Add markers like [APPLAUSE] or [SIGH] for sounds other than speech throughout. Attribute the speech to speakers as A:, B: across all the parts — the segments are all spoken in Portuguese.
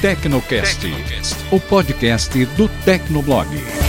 A: Tecnocast, o podcast do Tecnoblog.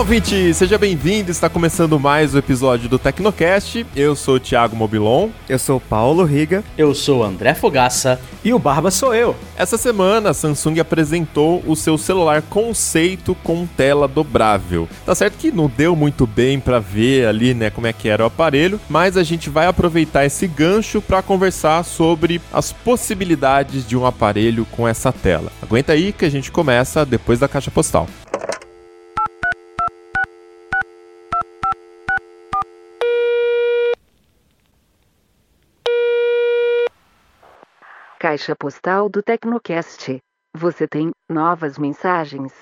B: Olá, ouvinte! Seja bem-vindo! Está começando mais o episódio do Tecnocast. Eu sou o Thiago Mobilon.
C: Eu sou o Paulo Riga.
D: Eu sou o André Fogaça.
E: E o Barba sou eu.
B: Essa semana a Samsung apresentou o seu celular conceito com tela dobrável. Tá certo que não deu muito bem para ver ali, né, como é que era o aparelho, mas a gente vai aproveitar esse gancho para conversar sobre as possibilidades de um aparelho com essa tela. Aguenta aí que a gente começa depois da caixa postal.
F: Caixa postal do Tecnocast. Você tem novas mensagens.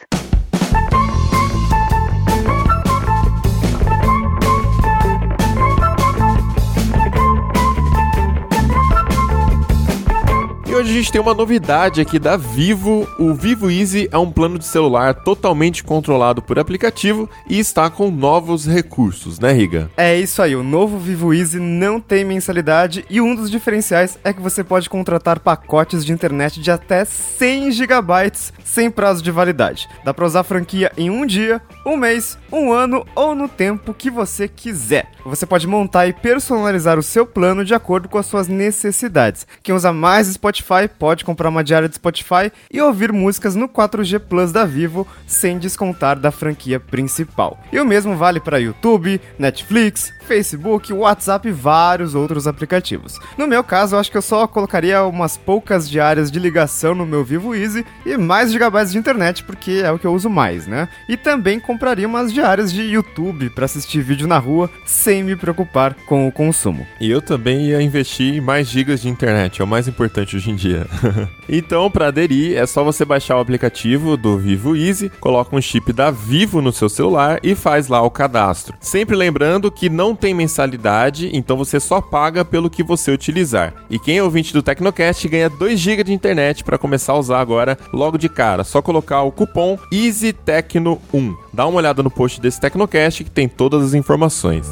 B: E hoje a gente tem uma novidade aqui da Vivo. O Vivo Easy é um plano de celular totalmente controlado por aplicativo e está com novos recursos, né, Riga?
C: É isso aí, o novo Vivo Easy não tem mensalidade e um dos diferenciais é que você pode contratar pacotes de internet de até 100 GB sem prazo de validade. Dá para usar a franquia em um dia, um mês, um ano ou no tempo que você quiser. Você pode montar e personalizar o seu plano de acordo com as suas necessidades. Quem usa mais Spotify pode comprar uma diária de Spotify e ouvir músicas no 4G Plus da Vivo sem descontar da franquia principal. E o mesmo vale para YouTube, Netflix, Facebook, WhatsApp e vários outros aplicativos. No meu caso, eu acho que eu só colocaria umas poucas diárias de ligação no meu Vivo Easy e mais gigabytes de internet, porque é o que eu uso mais, né? E também compraria umas diárias de YouTube para assistir vídeo na rua sem me preocupar com o consumo.
B: E eu também ia investir em mais gigas de internet, é o mais importante hoje em dia. [LAUGHS] então, para aderir, é só você baixar o aplicativo do Vivo Easy, coloca um chip da Vivo no seu celular e faz lá o cadastro. Sempre lembrando que não tem mensalidade, então você só paga pelo que você utilizar. E quem é ouvinte do Tecnocast ganha 2 GB de internet para começar a usar agora logo de cara. Só colocar o cupom EasyTecno1. Dá uma olhada no post desse Tecnocast que tem todas as informações.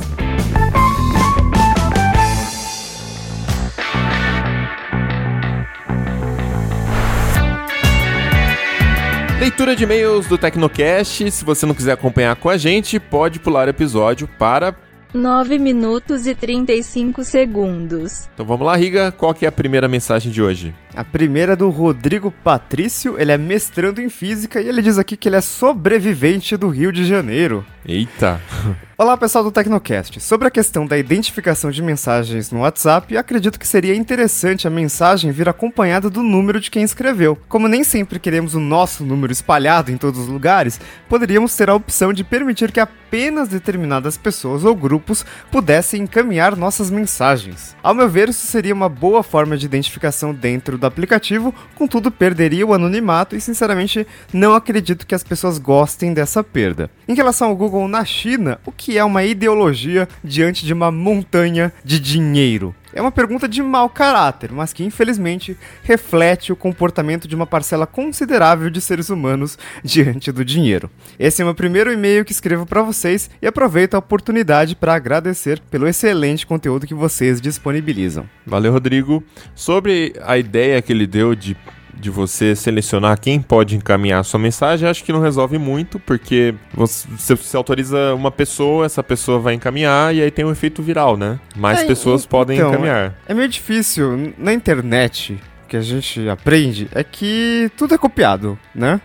B: Leitura de e-mails do Tecnocast. Se você não quiser acompanhar com a gente, pode pular o episódio para
G: 9 minutos e 35 segundos.
B: Então vamos lá, Riga, qual que é a primeira mensagem de hoje?
C: A primeira é do Rodrigo Patrício, ele é mestrando em física e ele diz aqui que ele é sobrevivente do Rio de Janeiro.
B: Eita! [LAUGHS]
C: Olá pessoal do Tecnocast. Sobre a questão da identificação de mensagens no WhatsApp, acredito que seria interessante a mensagem vir acompanhada do número de quem escreveu. Como nem sempre queremos o nosso número espalhado em todos os lugares, poderíamos ter a opção de permitir que apenas determinadas pessoas ou grupos pudessem encaminhar nossas mensagens. Ao meu ver, isso seria uma boa forma de identificação dentro do aplicativo, contudo perderia o anonimato e sinceramente não acredito que as pessoas gostem dessa perda. Em relação ao Google na China, o que é uma ideologia diante de uma montanha de dinheiro? É uma pergunta de mau caráter, mas que infelizmente reflete o comportamento de uma parcela considerável de seres humanos diante do dinheiro. Esse é o meu primeiro e-mail que escrevo para vocês e aproveito a oportunidade para agradecer pelo excelente conteúdo que vocês disponibilizam.
B: Valeu, Rodrigo. Sobre a ideia que ele deu de de você selecionar quem pode encaminhar a sua mensagem, acho que não resolve muito, porque você, você autoriza uma pessoa, essa pessoa vai encaminhar e aí tem um efeito viral, né? Mais
C: É,
B: pessoas
C: então,
B: podem encaminhar.
C: É meio difícil. Na internet, que a gente aprende é que tudo é copiado, né?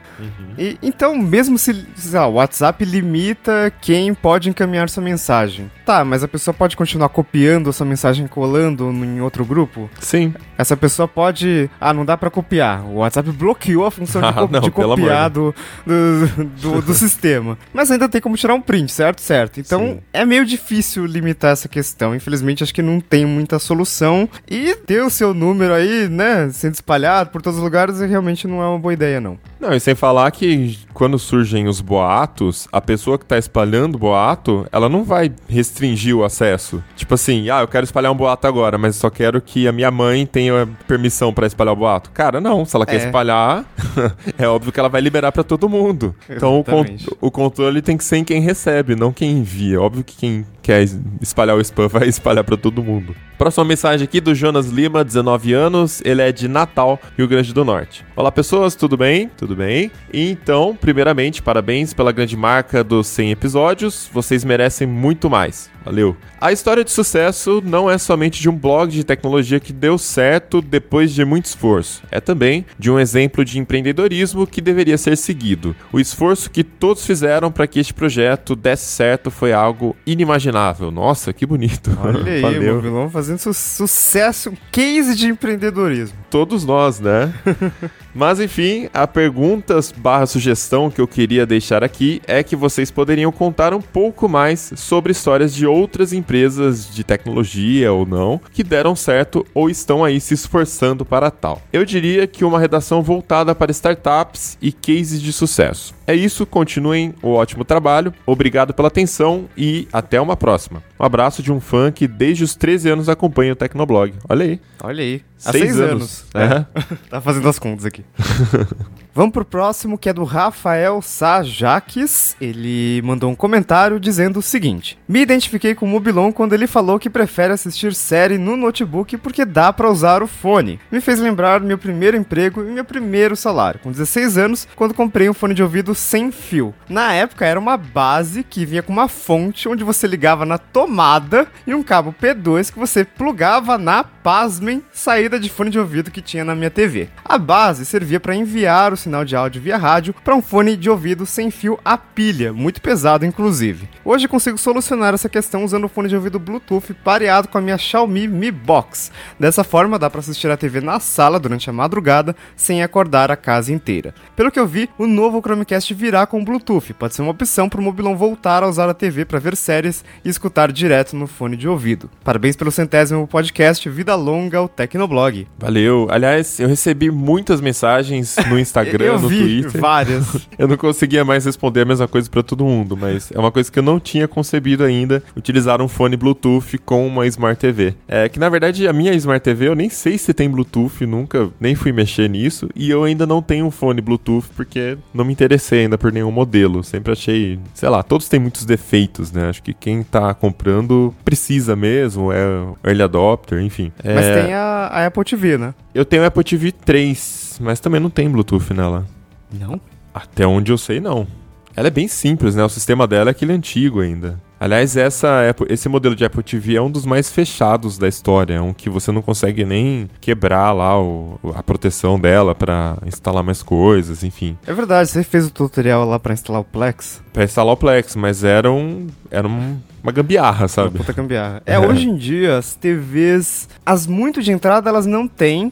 C: E, então, mesmo se lá, o WhatsApp limita quem pode encaminhar sua mensagem. Tá, mas a pessoa pode continuar copiando a sua mensagem colando em outro grupo?
B: Sim.
C: Essa pessoa pode. Ah, não dá pra copiar. O WhatsApp bloqueou a função [LAUGHS] de,
B: Ah,
C: co-
B: não,
C: de copiar do, do, do- [LAUGHS] do sistema. Mas ainda tem como tirar um print, certo? Certo. Então
B: Sim.
C: é meio difícil limitar essa questão. Infelizmente, acho que não tem muita solução. E ter o seu número aí, né? Sendo espalhado por todos os lugares e realmente não é uma boa ideia, não.
B: Não, e sem falar que quando surgem os boatos, a pessoa que tá espalhando o boato, ela não vai restringir o acesso. Tipo assim, ah, eu quero espalhar um boato agora, mas só quero que a minha mãe tenha permissão pra espalhar o boato. Cara, não, se ela quer
C: É.
B: espalhar, [LAUGHS] é óbvio que ela vai liberar pra todo mundo. Então o, con-
C: Exatamente.
B: o controle tem que ser em quem recebe, não quem envia. Óbvio que quem quer es- espalhar o spam [LAUGHS] vai espalhar pra todo mundo. Próxima mensagem aqui do Jonas Lima, 19 anos, ele é de Natal, Rio Grande do Norte. Olá pessoas, tudo bem? Tudo bem? Então, primeiramente, parabéns pela grande marca dos 100 episódios, vocês merecem muito mais. Valeu. A história de sucesso não é somente de um blog de tecnologia que deu certo depois de muito esforço. É também de um exemplo de empreendedorismo que deveria ser seguido. O esforço que todos fizeram para que este projeto desse certo foi algo inimaginável. Nossa, que bonito.
C: Olha aí,
B: Valeu.
C: Mobilon fazendo su- sucesso, um case de empreendedorismo.
B: Todos nós, né? [LAUGHS] Mas enfim, a pergunta barra sugestão que eu queria deixar aqui é que vocês poderiam contar um pouco mais sobre histórias de outras empresas de tecnologia ou não que deram certo ou estão aí se esforçando para tal. Eu diria que uma redação voltada para startups e cases de sucesso. É isso, continuem o ótimo trabalho, obrigado pela atenção e até uma próxima. Um abraço de um fã que desde os 13 anos acompanha o Tecnoblog. Olha aí.
C: Olha aí. Há
B: Seis
C: seis,
B: anos.
C: anos.
B: É.
C: É. [LAUGHS] tá fazendo as contas aqui. [LAUGHS] Vamos pro próximo, que é do Rafael Sajaques. Ele mandou um comentário dizendo o seguinte: Me identifiquei com o Mobilon quando ele falou que prefere assistir série no notebook porque dá pra usar o fone. Me fez lembrar meu primeiro emprego e meu primeiro salário, com 16 anos, quando comprei um fone de ouvido sem fio. Na época era uma base que vinha com uma fonte onde você ligava na tomada e um cabo P2 que você plugava na, pasmem, saída de fone de ouvido que tinha na minha TV. A base servia para enviar o sinal de áudio via rádio para um fone de ouvido sem fio a pilha, muito pesado inclusive. Hoje consigo solucionar essa questão usando o fone de ouvido Bluetooth pareado com a minha Xiaomi Mi Box. Dessa forma dá para assistir a TV na sala durante a madrugada sem acordar a casa inteira. Pelo que eu vi, o novo Chromecast virá com Bluetooth. Pode ser uma opção para o Mobilon voltar a usar a TV para ver séries e escutar direto no fone de ouvido. Parabéns pelo centésimo podcast, vida longa ao Tecnoblog.
B: Valeu. Aliás, eu recebi muitas mensagens no [LAUGHS] Instagram,
C: eu
B: no
C: vi
B: Twitter.
C: várias. [LAUGHS]
B: Eu não conseguia mais responder a mesma coisa pra todo mundo, mas é uma coisa que eu não tinha concebido ainda, utilizar um fone Bluetooth com uma Smart TV. É que na verdade a minha Smart TV eu nem sei se tem Bluetooth, nunca nem fui mexer nisso, e eu ainda não tenho um fone Bluetooth porque não me interessei ainda por nenhum modelo. Sempre achei, sei lá, todos têm muitos defeitos, né? Acho que quem tá comprando precisa mesmo, é early adopter, enfim.
C: Mas
B: É,
C: tem a, a Apple TV, né?
B: Eu tenho Apple TV 3, mas também não tem Bluetooth nela.
C: Não?
B: Até onde eu sei, não. Ela é bem simples, né? O sistema dela é aquele antigo ainda. Aliás, essa Apple- esse modelo de Apple TV é um dos mais fechados da história. É um que você não consegue nem quebrar lá o- a proteção dela pra instalar mais coisas, enfim.
C: É verdade, você fez o tutorial lá pra instalar o Plex.
B: Pra instalar o Plex, mas era um. Era um- uma gambiarra, sabe?
C: Puta gambiarra. É, hoje em dia, as TVs, as muito de entrada, elas não têm,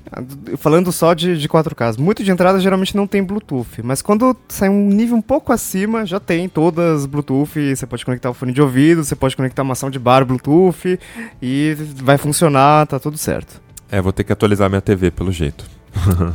C: falando só de, de 4K, as muito de entrada geralmente não tem Bluetooth, mas quando sai um nível um pouco acima, já tem todas Bluetooth, você pode conectar o fone de ouvido, você pode conectar uma soundbar Bluetooth e vai funcionar, tá tudo certo.
B: É, vou ter que atualizar minha TV pelo jeito.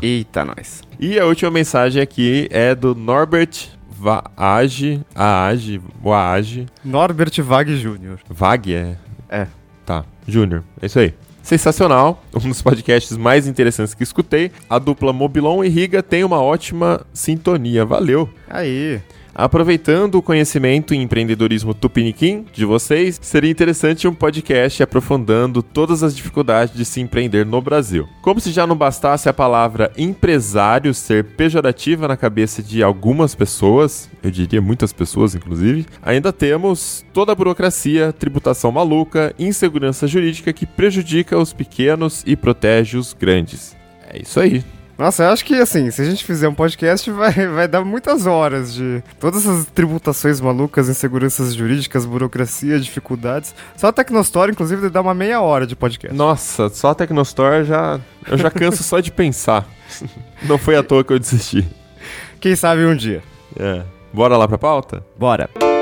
C: Eita, nós. [LAUGHS]
B: E a última mensagem aqui é do Norbert Vaage. Aage. Waage.
C: Norbert Vag Jr.
B: Vag é?
C: É.
B: Tá, Júnior. É isso aí. Sensacional, [LAUGHS] um dos podcasts mais interessantes que escutei. A dupla Mobilon e Riga tem uma ótima sintonia. Valeu.
C: Aí.
B: Aproveitando o conhecimento em empreendedorismo tupiniquim de vocês, seria interessante um podcast aprofundando todas as dificuldades de se empreender no Brasil. Como se já não bastasse a palavra empresário ser pejorativa na cabeça de algumas pessoas, eu diria muitas pessoas inclusive, ainda temos toda a burocracia, tributação maluca, insegurança jurídica que prejudica os pequenos e protege os grandes. É isso aí.
C: Nossa, eu acho que assim, se a gente fizer um podcast, vai, vai dar muitas horas de todas essas tributações malucas, inseguranças jurídicas, burocracia, dificuldades. Só a Tecnostore, inclusive, deve dar uma meia hora de podcast.
B: Nossa, só a Tecnostore já. Eu já canso só de pensar. [LAUGHS] Não foi à toa que eu desisti.
C: Quem sabe um dia.
B: É. Bora lá pra pauta?
C: Bora.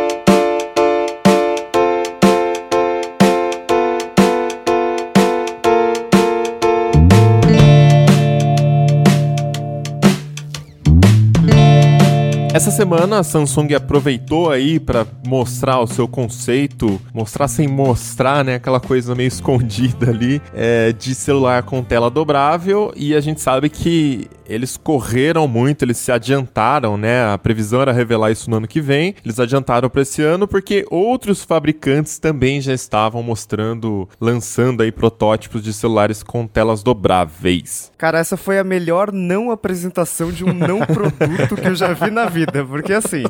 B: Essa semana a Samsung aproveitou aí para mostrar o seu conceito, mostrar sem mostrar, né, aquela coisa meio [LAUGHS] escondida ali, é, de celular com tela dobrável e a gente sabe que eles correram muito, eles se adiantaram, né? A previsão era revelar isso no ano que vem. Eles adiantaram para esse ano porque outros fabricantes também já estavam mostrando, lançando aí protótipos de celulares com telas dobráveis.
C: Cara, essa foi a melhor não apresentação de um não produto que eu já vi na vida, porque assim,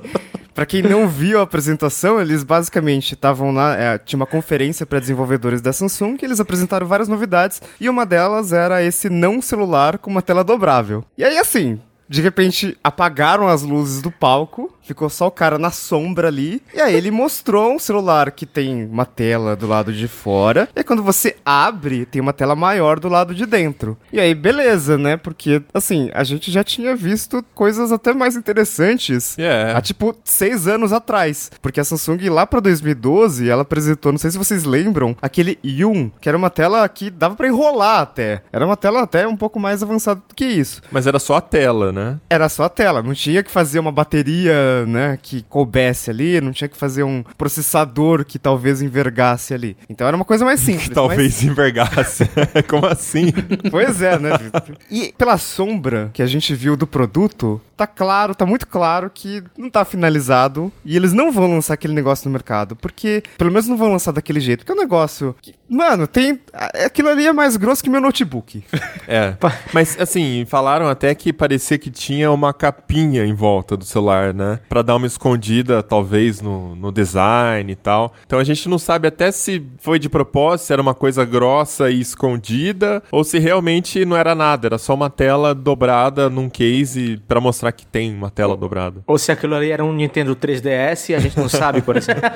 C: Pra quem não viu a apresentação, eles basicamente estavam lá, é, tinha uma conferência para desenvolvedores da Samsung, que eles apresentaram várias novidades, e uma delas era esse não celular com uma tela dobrável. E aí, assim, de repente apagaram as luzes do palco ficou só o cara na sombra ali. E aí ele mostrou um celular que tem uma tela do lado de fora. E aí quando você abre, tem uma tela maior do lado de dentro. E aí, beleza, né? Porque, assim, a gente já tinha visto coisas até mais interessantes
B: Yeah.
C: há tipo seis anos atrás. Porque a Samsung lá pra 2012, ela apresentou, não sei se vocês lembram, aquele Yun, que era uma tela que dava pra enrolar até. Era uma tela até um pouco mais avançada do que isso.
B: Mas era só a tela, né?
C: Era só a tela, não tinha que fazer uma bateria, né, que coubesse ali, não tinha que fazer um processador que talvez envergasse ali. Então era uma coisa mais [LAUGHS] simples.
B: Que talvez envergasse. [LAUGHS] Como assim?
C: mas- [LAUGHS] Pois é, né? E pela sombra que a gente viu do produto, tá claro, tá muito claro que não tá finalizado e eles não vão lançar aquele negócio no mercado, porque pelo menos não vão lançar daquele jeito, porque é um negócio que, mano, tem aquilo ali é mais grosso que meu notebook.
B: É. Mas assim, falaram até que parecia que tinha uma capinha em volta do celular, né? Pra dar uma escondida, talvez, no, no design e tal. Então a gente não sabe até se foi de propósito, se era uma coisa grossa e escondida, ou se realmente não era nada, era só uma tela dobrada num case pra mostrar que tem uma tela dobrada.
E: Ou se aquilo ali era um Nintendo 3DS e a gente não sabe, por exemplo. [LAUGHS]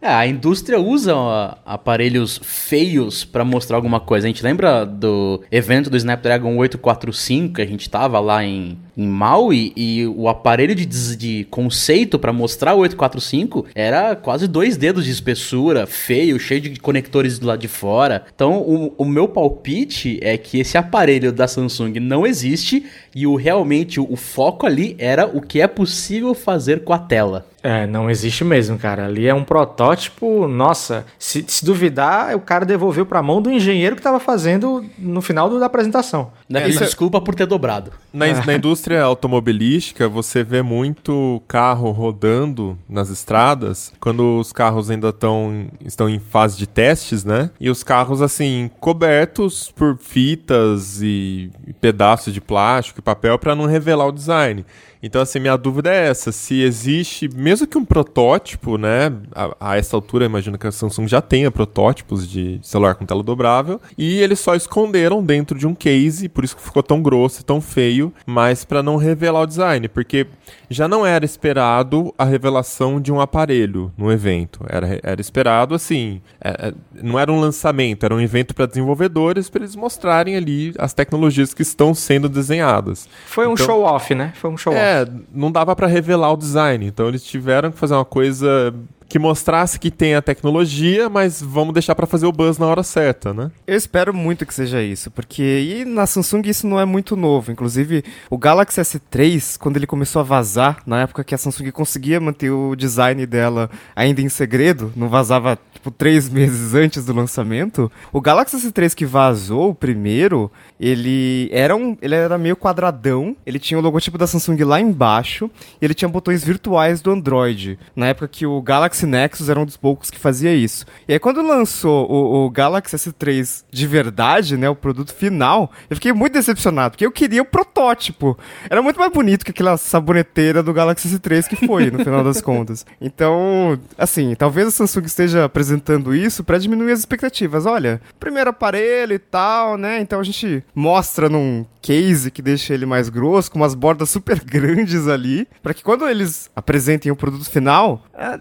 D: É, a indústria usa ó, aparelhos feios pra mostrar alguma coisa. A gente lembra do evento do Snapdragon 845 que a gente tava lá em, em Maui e o aparelho de, de conceito pra mostrar o 845 era quase dois dedos de espessura, feio, cheio de conectores do lado de fora. Então, o, o meu palpite é que esse aparelho da Samsung não existe e o realmente o foco ali era o que é possível fazer com a tela.
E: É, não existe mesmo, cara. Ali é um protótipo. Nossa, se, se duvidar, o cara devolveu pra mão do engenheiro que tava fazendo no final do- da apresentação.
D: Né?
B: isso é-
D: Desculpa por ter dobrado.
B: Na, na indústria automobilística, você vê muito carro rodando nas estradas quando os carros ainda tão, estão em fase de testes, né? E os carros, assim, cobertos por fitas e pedaços de plástico e papel para não revelar o design. Então, assim, minha dúvida é essa: se existe, mesmo que um protótipo, né? A, a essa altura, imagino que a Samsung já tenha protótipos de celular com tela dobrável, e eles só esconderam dentro de um case, por isso que ficou tão grosso e tão feio, mas para não revelar o design, porque já não era esperado a revelação de um aparelho no evento. Era, era esperado, assim, é- é- não era um lançamento, era um evento para desenvolvedores para eles mostrarem ali as tecnologias que estão sendo desenhadas.
E: Foi um
B: Então-
E: show-off, né? Foi um show-off.
B: É, não dava pra revelar o design, então eles tiveram que fazer uma coisa que mostrasse que tem a tecnologia, mas vamos deixar pra fazer o buzz na hora certa, né?
C: Eu espero muito que seja isso, porque na Samsung isso não é muito novo. Inclusive, o Galaxy S3, quando ele começou a vazar, na época que a Samsung conseguia manter o design dela ainda em segredo, não vazava tipo três meses antes do lançamento, o Galaxy S3 que vazou, o primeiro, ele era um, ele era meio quadradão, ele tinha o logotipo da Samsung lá embaixo, e ele tinha botões virtuais do Android. Na época que o Galaxy Nexus era um dos poucos que fazia isso. E aí quando lançou o, o Galaxy S3 de verdade, né, o produto final, eu fiquei muito decepcionado, porque eu queria o protótipo. Era muito mais bonito que aquela saboneteira do Galaxy S3 que foi, no final das contas. [LAUGHS] Então, assim, talvez a Samsung esteja apresentando isso para diminuir as expectativas. Olha, primeiro aparelho e tal, né? Então a gente mostra num case que deixa ele mais grosso, com umas bordas super [LAUGHS] grandes ali, para que quando eles apresentem o produto final, é,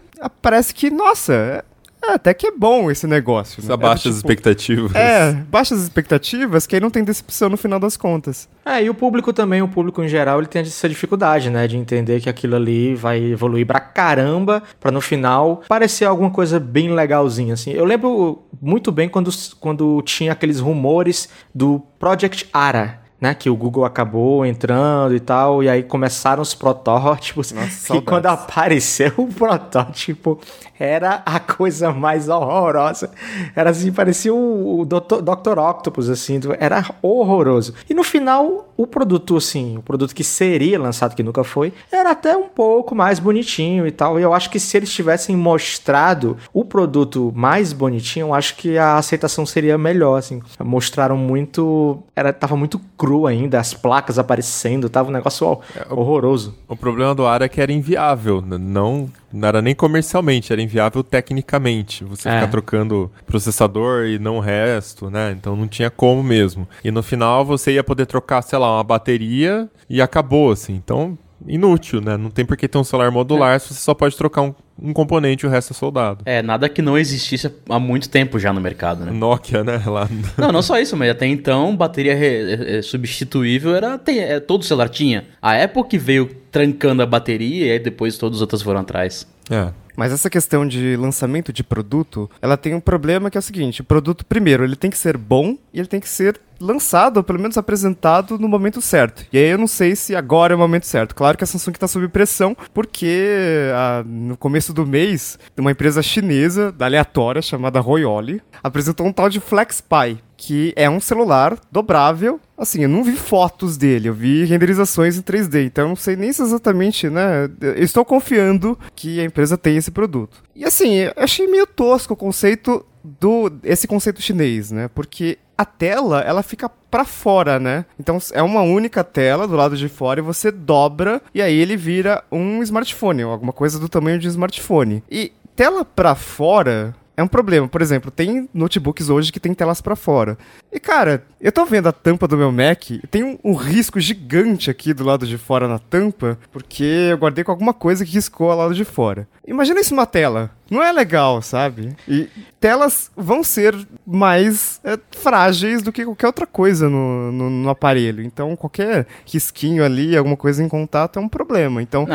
C: parece que, nossa, é, é, até que é bom esse negócio.
B: Isso
C: né?
B: abaixa
C: É do
B: as
C: tipo,
B: expectativas.
C: É, baixas expectativas, que aí não tem decepção no final das contas.
E: É, e o público também, o público em geral, ele tem essa dificuldade, né, de entender que aquilo ali vai evoluir pra caramba, pra no final parecer alguma coisa bem legalzinha, assim. Eu lembro muito bem quando, quando tinha aqueles rumores do Project Ara, né? Que o Google acabou entrando e tal, e aí começaram os protótipos.
C: Nossa,
E: e
C: saudades.
E: quando apareceu o protótipo, era a coisa mais horrorosa. Era assim, parecia o, o Dr. Dr. Octopus, assim, do- era horroroso. E no final, o produto, assim, o produto que seria lançado, que nunca foi, era até um pouco mais bonitinho e tal. E eu acho que se eles tivessem mostrado o produto mais bonitinho, eu acho que a aceitação seria melhor, assim. Mostraram muito. Era, tava muito cru ainda, as placas aparecendo, tava um negócio ó, horroroso.
B: O problema do ar é que era inviável, não, não era nem comercialmente, era inviável tecnicamente. Você
E: É.
B: ficar trocando processador e não o resto, né? Então não tinha como mesmo. E no final você ia poder trocar, sei lá, uma bateria e acabou, assim. Então, inútil, né? Não tem por que ter um celular modular se você só pode trocar um, um componente e o resto é soldado.
D: É, nada que não existisse há muito tempo já no mercado, né?
B: Nokia, né? Lá. [LAUGHS]
D: Não, não só isso, mas até então, bateria re- é, é, substituível era. Tem, é, todo celular tinha. A Apple que veio trancando a bateria e aí depois todos os outros foram atrás.
B: É.
C: Mas essa questão de lançamento de produto, ela tem um problema que é o seguinte: o produto, primeiro, ele tem que ser bom e ele tem que ser lançado, ou pelo menos apresentado no momento certo. E aí eu não sei se agora é o momento certo. Claro que a Samsung está sob pressão, porque ah, no começo do mês, uma empresa chinesa, aleatória, chamada Royoli, apresentou um tal de FlexPi, que é um celular dobrável. Assim, eu não vi fotos dele, eu vi renderizações em 3D, então eu não sei nem se exatamente, né? Eu estou confiando que a empresa tem esse produto. E assim, eu achei meio tosco o conceito do esse conceito chinês, né? Porque a tela, ela fica pra fora, né? Então é uma única tela do lado de fora e você dobra e aí ele vira um smartphone, ou alguma coisa do tamanho de um smartphone. E tela pra fora é um problema. Por exemplo, tem notebooks hoje que tem telas pra fora. E cara, eu tô vendo a tampa do meu Mac tem um, um risco gigante aqui do lado de fora na tampa, porque eu guardei com alguma coisa que riscou ao lado de fora. Imagina isso numa tela. Não é legal, sabe? E telas vão ser mais é, frágeis do que qualquer outra coisa no, no, no aparelho. Então, qualquer risquinho ali, alguma coisa em contato é um problema. Então,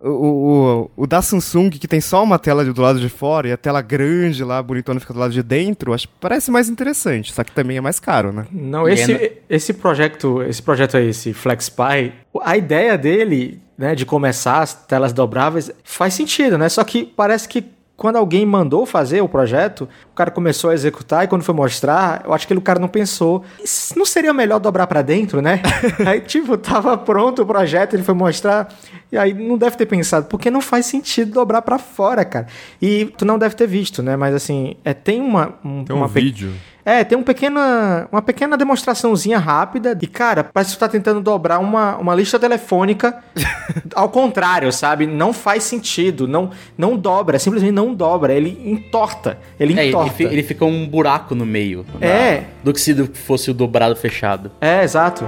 C: o, o, o da Samsung, que tem só uma tela do lado de fora e a tela grande lá, bonitona, fica do lado de dentro, acho que parece mais interessante, só que também é mais caro, né?
E: Não, esse,
D: ainda-
E: esse projeto, esse projeto aí, esse FlexPy, a ideia dele, né, de começar as telas dobráveis faz sentido, né? Só que parece que quando alguém mandou fazer o projeto, o cara começou a executar e quando foi mostrar, eu acho que o cara não pensou, "Isso não seria melhor dobrar pra dentro, né? [LAUGHS] aí tipo, tava pronto o projeto, ele foi mostrar e aí não deve ter pensado, porque não faz sentido dobrar pra fora, cara. E tu não deve ter visto, né? Mas assim, é, tem uma um,
B: Tem um
E: uma
B: vídeo.
E: é, tem um pequena, uma pequena demonstraçãozinha rápida de, cara, parece que tu tá tentando dobrar uma, uma lista telefônica [LAUGHS] ao contrário, sabe? Não faz sentido, não, não dobra, simplesmente não dobra, ele entorta, ele
D: é, ele,
E: entorta.
D: fi- ele fica um buraco no meio. da-
E: É.
D: do que se fosse o dobrado fechado.
E: É, exato.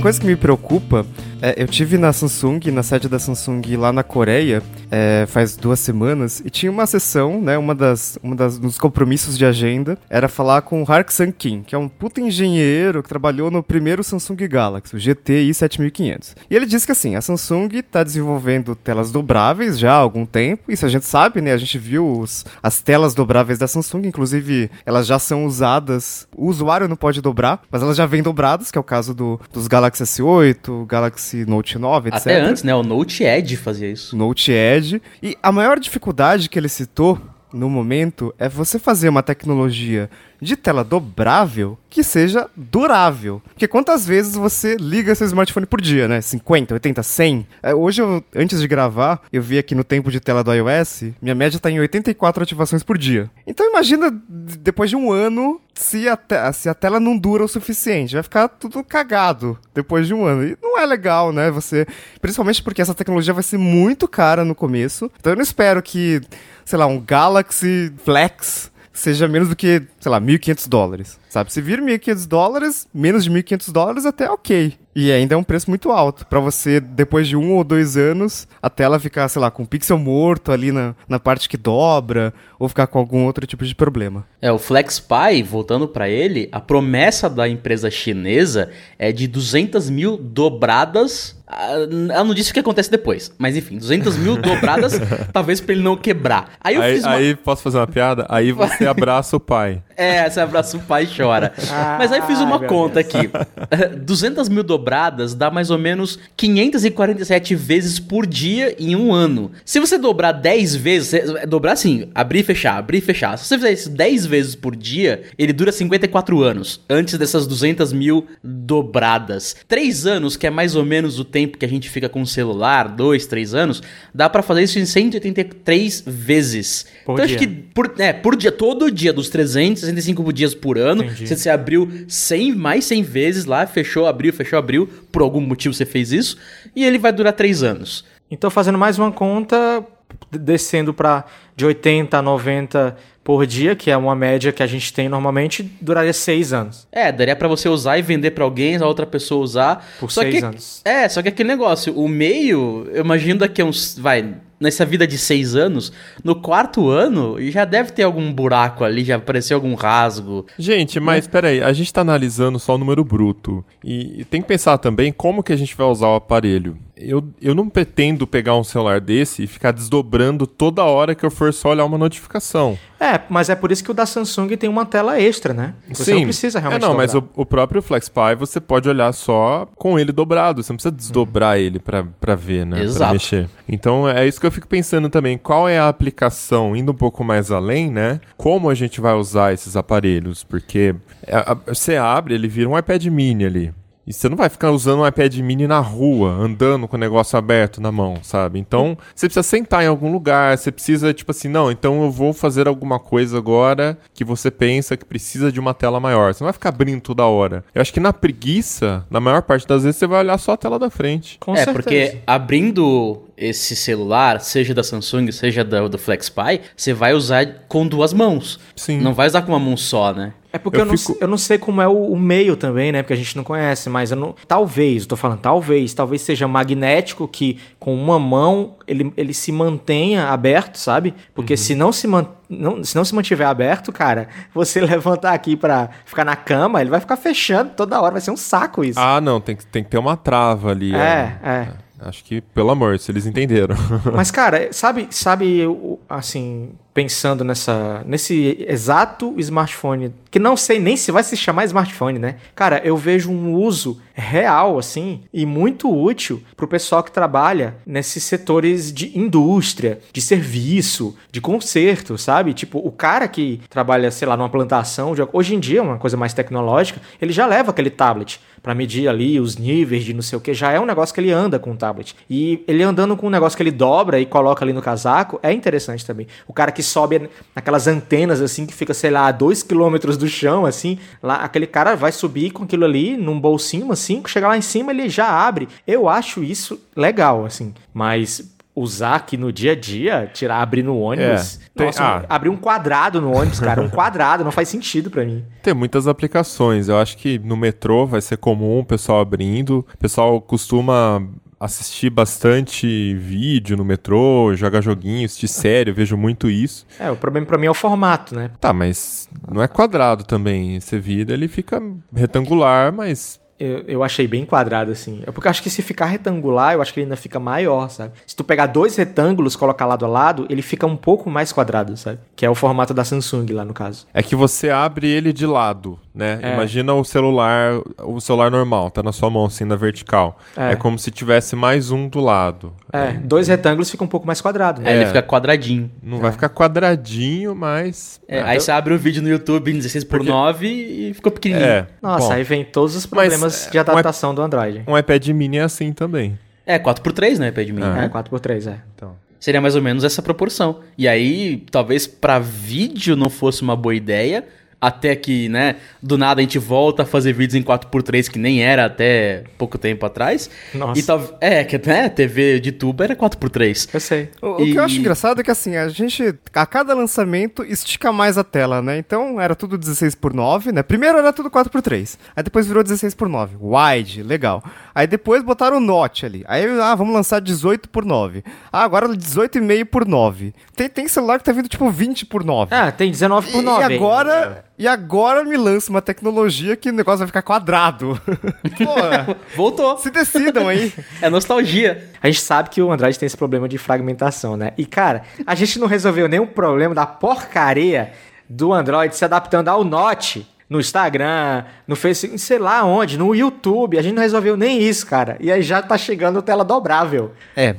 C: Coisa que me preocupa é, eu tive na Samsung, na sede da Samsung lá na Coreia, é, faz duas semanas, e tinha uma sessão, né, uma das, uma das dos compromissos de agenda, era falar com o Hark Sang Kim, que é um puta engenheiro que trabalhou no primeiro Samsung Galaxy, o GTI 7500. E ele disse que assim, a Samsung está desenvolvendo telas dobráveis já há algum tempo, isso a gente sabe, né, a gente viu os, as telas dobráveis da Samsung, inclusive elas já são usadas, o usuário não pode dobrar, mas elas já vêm dobradas, que é o caso do, dos Galaxy S8, Galaxy Note 9, etc.
D: Até antes, né? O Note Edge fazia isso.
C: Note Edge. E a maior dificuldade que ele citou no momento é você fazer uma tecnologia de tela dobrável que seja durável. Porque quantas vezes você liga seu smartphone por dia, né? 50, 80, 100? É, hoje, eu, antes de gravar, eu vi aqui no tempo de tela do iOS, minha média tá em 84 ativações por dia. Então imagina, depois de um ano, se a, te- se a tela não dura o suficiente. Vai ficar tudo cagado depois de um ano. E não é legal, né? Você. Principalmente porque essa tecnologia vai ser muito cara no começo. Então eu não espero que, sei lá, um Galaxy Flex seja menos do que, sei lá, 1.500 dólares, sabe? Se vir 1.500 dólares, menos de 1.500 dólares até ok. E ainda é um preço muito alto. Pra você, depois de um ou dois anos, a tela ficar, sei lá, com um pixel morto ali na, na parte que dobra, ou ficar com algum outro tipo de problema.
D: É, o FlexPy, voltando pra ele, a promessa da empresa chinesa é de 200 mil dobradas Ela não disse o que acontece depois. Mas enfim, 200 mil [LAUGHS] dobradas, talvez pra ele não quebrar. Aí eu
B: Aí,
D: fiz uma...
B: aí, posso fazer uma piada? Aí [LAUGHS] você abraça o pai.
D: É, você abraça o pai e chora.
E: Ah,
D: Mas aí fiz uma conta aqui. [LAUGHS] 200 mil dobradas dá mais ou menos 547 vezes por dia em um ano. Se você dobrar 10 vezes, você- dobrar assim, abrir e fechar, abrir e fechar. Se você fizer isso 10 vezes por dia, ele dura 54 anos. Antes dessas 200 mil dobradas. 3 anos, que é mais ou menos o tempo que a gente fica com o celular, 2, 3 anos, dá pra fazer isso em 183 vezes.
E: Por
D: então acho
E: dia.
D: que por, é, por dia, todo dia, dos 365 dias por ano,
E: Entendi.
D: você, você abriu 100, mais 100 vezes lá, fechou, abriu, fechou, abriu, por algum motivo você fez isso, e ele vai durar 3 anos.
E: Então, fazendo mais uma conta, descendo para de 80 a 90 por dia, que é uma média que a gente tem normalmente, duraria 6 anos.
D: É, daria pra você usar e vender pra alguém, a outra pessoa usar.
E: Por
D: só
E: seis
D: que,
E: anos.
D: É, só que aquele negócio, o meio, eu imagino daqui a uns, vai, nessa vida de seis anos, no quarto ano, já deve ter algum buraco ali, já apareceu algum rasgo.
B: Gente, mas peraí, a gente tá analisando só o número bruto. E, e tem que pensar também como que a gente vai usar o aparelho. Eu, eu não pretendo pegar um celular desse e ficar desdobrando toda hora que eu for só olhar uma notificação.
E: É, mas é por isso que o da Samsung tem uma tela extra, né? Você não precisa realmente
B: É, não, mas
E: dobrar.
B: o, o próprio FlexPy você pode olhar só com ele dobrado. Você não precisa desdobrar ele pra, pra ver, né? Pra
D: Exato.
B: mexer. Então é isso que eu fico pensando também. Qual é a aplicação, indo um pouco mais além, né? Como a gente vai usar esses aparelhos? Porque é, você abre, ele vira um iPad mini ali. E você não vai ficar usando um iPad mini na rua, andando com o negócio aberto na mão, sabe? Então, você precisa sentar em algum lugar, você precisa, tipo assim, não, então eu vou fazer alguma coisa agora que você pensa que precisa de uma tela maior. Você não vai ficar abrindo toda hora. Eu acho que na preguiça, na maior parte das vezes, você vai olhar só a tela da frente.
E: Com
D: é,
E: certeza.
D: porque abrindo esse celular, seja da Samsung, seja da, do FlexPy, você vai usar com duas mãos.
B: Sim.
D: Não vai usar com uma mão só, né?
E: É porque eu,
B: Eu
E: não,
B: fico-
E: eu não sei como é o, o meio também, né? Porque a gente não conhece, mas eu não. Talvez, eu tô falando, talvez, talvez seja magnético que com uma mão ele, ele se mantenha aberto, sabe? Porque se não se man, não, se não se mantiver aberto, cara, [LAUGHS] você levantar aqui pra ficar na cama, ele vai ficar fechando toda hora, vai ser um saco isso.
B: Ah, não, tem que, tem que ter uma trava ali.
E: é, é.
B: Acho que, pelo amor, se eles entenderam.
E: Mas, [LAUGHS] cara, sabe, sabe, assim, pensando nessa, nesse exato smartphone, que não sei nem se vai se chamar smartphone, né? Cara, eu vejo um uso real, assim, e muito útil pro pessoal que trabalha nesses setores de indústria, de serviço, de conserto, sabe? Tipo, o cara que trabalha, sei lá, numa plantação, hoje em dia, uma coisa mais tecnológica, ele já leva aquele tablet pra medir ali os níveis de não sei o que, já é um negócio que ele anda com o tablet. E ele andando com um negócio que ele dobra e coloca ali no casaco, é interessante também. O cara que sobe naquelas antenas assim, que fica, sei lá, a dois quilômetros do chão, assim, lá, aquele cara vai subir com aquilo ali num bolsinho, assim, chega lá em cima, ele já abre. Eu acho isso legal, assim, mas usar aqui no dia a dia, tirar, abrir no ônibus.
B: É, tem-
E: Nossa,
B: ah.
E: abrir um quadrado no ônibus, cara, um quadrado, não faz sentido pra mim.
B: Tem muitas aplicações. Eu acho que no metrô vai ser comum o pessoal abrindo. O pessoal costuma assistir bastante vídeo no metrô, jogar joguinho, assistir série, eu vejo muito isso.
E: É, o problema pra mim é o formato, né?
B: Tá, mas não é quadrado também. Você vira, ele fica retangular, mas
E: Eu, eu achei bem quadrado, assim. É porque eu acho que se ficar retangular, eu acho que ele ainda fica maior, sabe? Se tu pegar dois retângulos, colocar lado a lado, ele fica um pouco mais quadrado, sabe? Que é o formato da Samsung lá no caso.
B: é que você abre ele de lado, né?
E: É.
B: Imagina o celular, o celular normal, tá na sua mão assim na vertical.
E: É.
B: É, como se tivesse mais um do lado.
E: É, dois retângulos fica um pouco mais quadrado,
D: É,
E: né?
D: ele fica quadradinho.
B: Não vai ficar quadradinho, mas
D: É, aí você abre um vídeo no YouTube em 16 por 9 e ficou pequenininho.
B: é.
E: Nossa,
B: bom.
E: aí vem todos os
B: Mas,
E: problemas
B: é,
E: de adaptação do Android.
B: Um iPad mini é assim também.
D: É, 4x3, né, iPad mini.
E: É, 4x3, é.
B: Então.
D: Seria mais ou menos essa proporção. E aí, talvez pra vídeo não fosse uma boa ideia. Até que, né, do nada a gente volta a fazer vídeos em 4x3, que nem era até pouco tempo atrás.
E: Nossa.
D: E tal, é, que né, TV de tubo era 4x3.
E: Eu sei.
C: O, o que
D: E-
C: eu acho engraçado é que assim, a gente, a cada lançamento, estica mais a tela, né? Então era tudo 16 por 9, né? Primeiro era tudo 4 por 3 aí depois virou 16 por 9 wide, legal. Aí depois botaram o Note ali, aí ah, vamos lançar 18 por 9 Ah, agora 18,5 por 9 tem, tem celular que tá vindo tipo 20 por 9
E: Ah, tem 19 por
C: E
E: 9.
C: agora, e agora me lança uma tecnologia que o negócio vai ficar quadrado. [LAUGHS] Pô,
D: Voltou.
C: se decidam aí.
D: É nostalgia.
E: A gente sabe que o Android tem esse problema de fragmentação, né? E, cara, a gente não resolveu nenhum problema da porcaria do Android se adaptando ao Note no Instagram, no Facebook, sei lá onde, no YouTube. A gente não resolveu nem isso, cara. E aí já tá chegando tela dobrável.
C: É.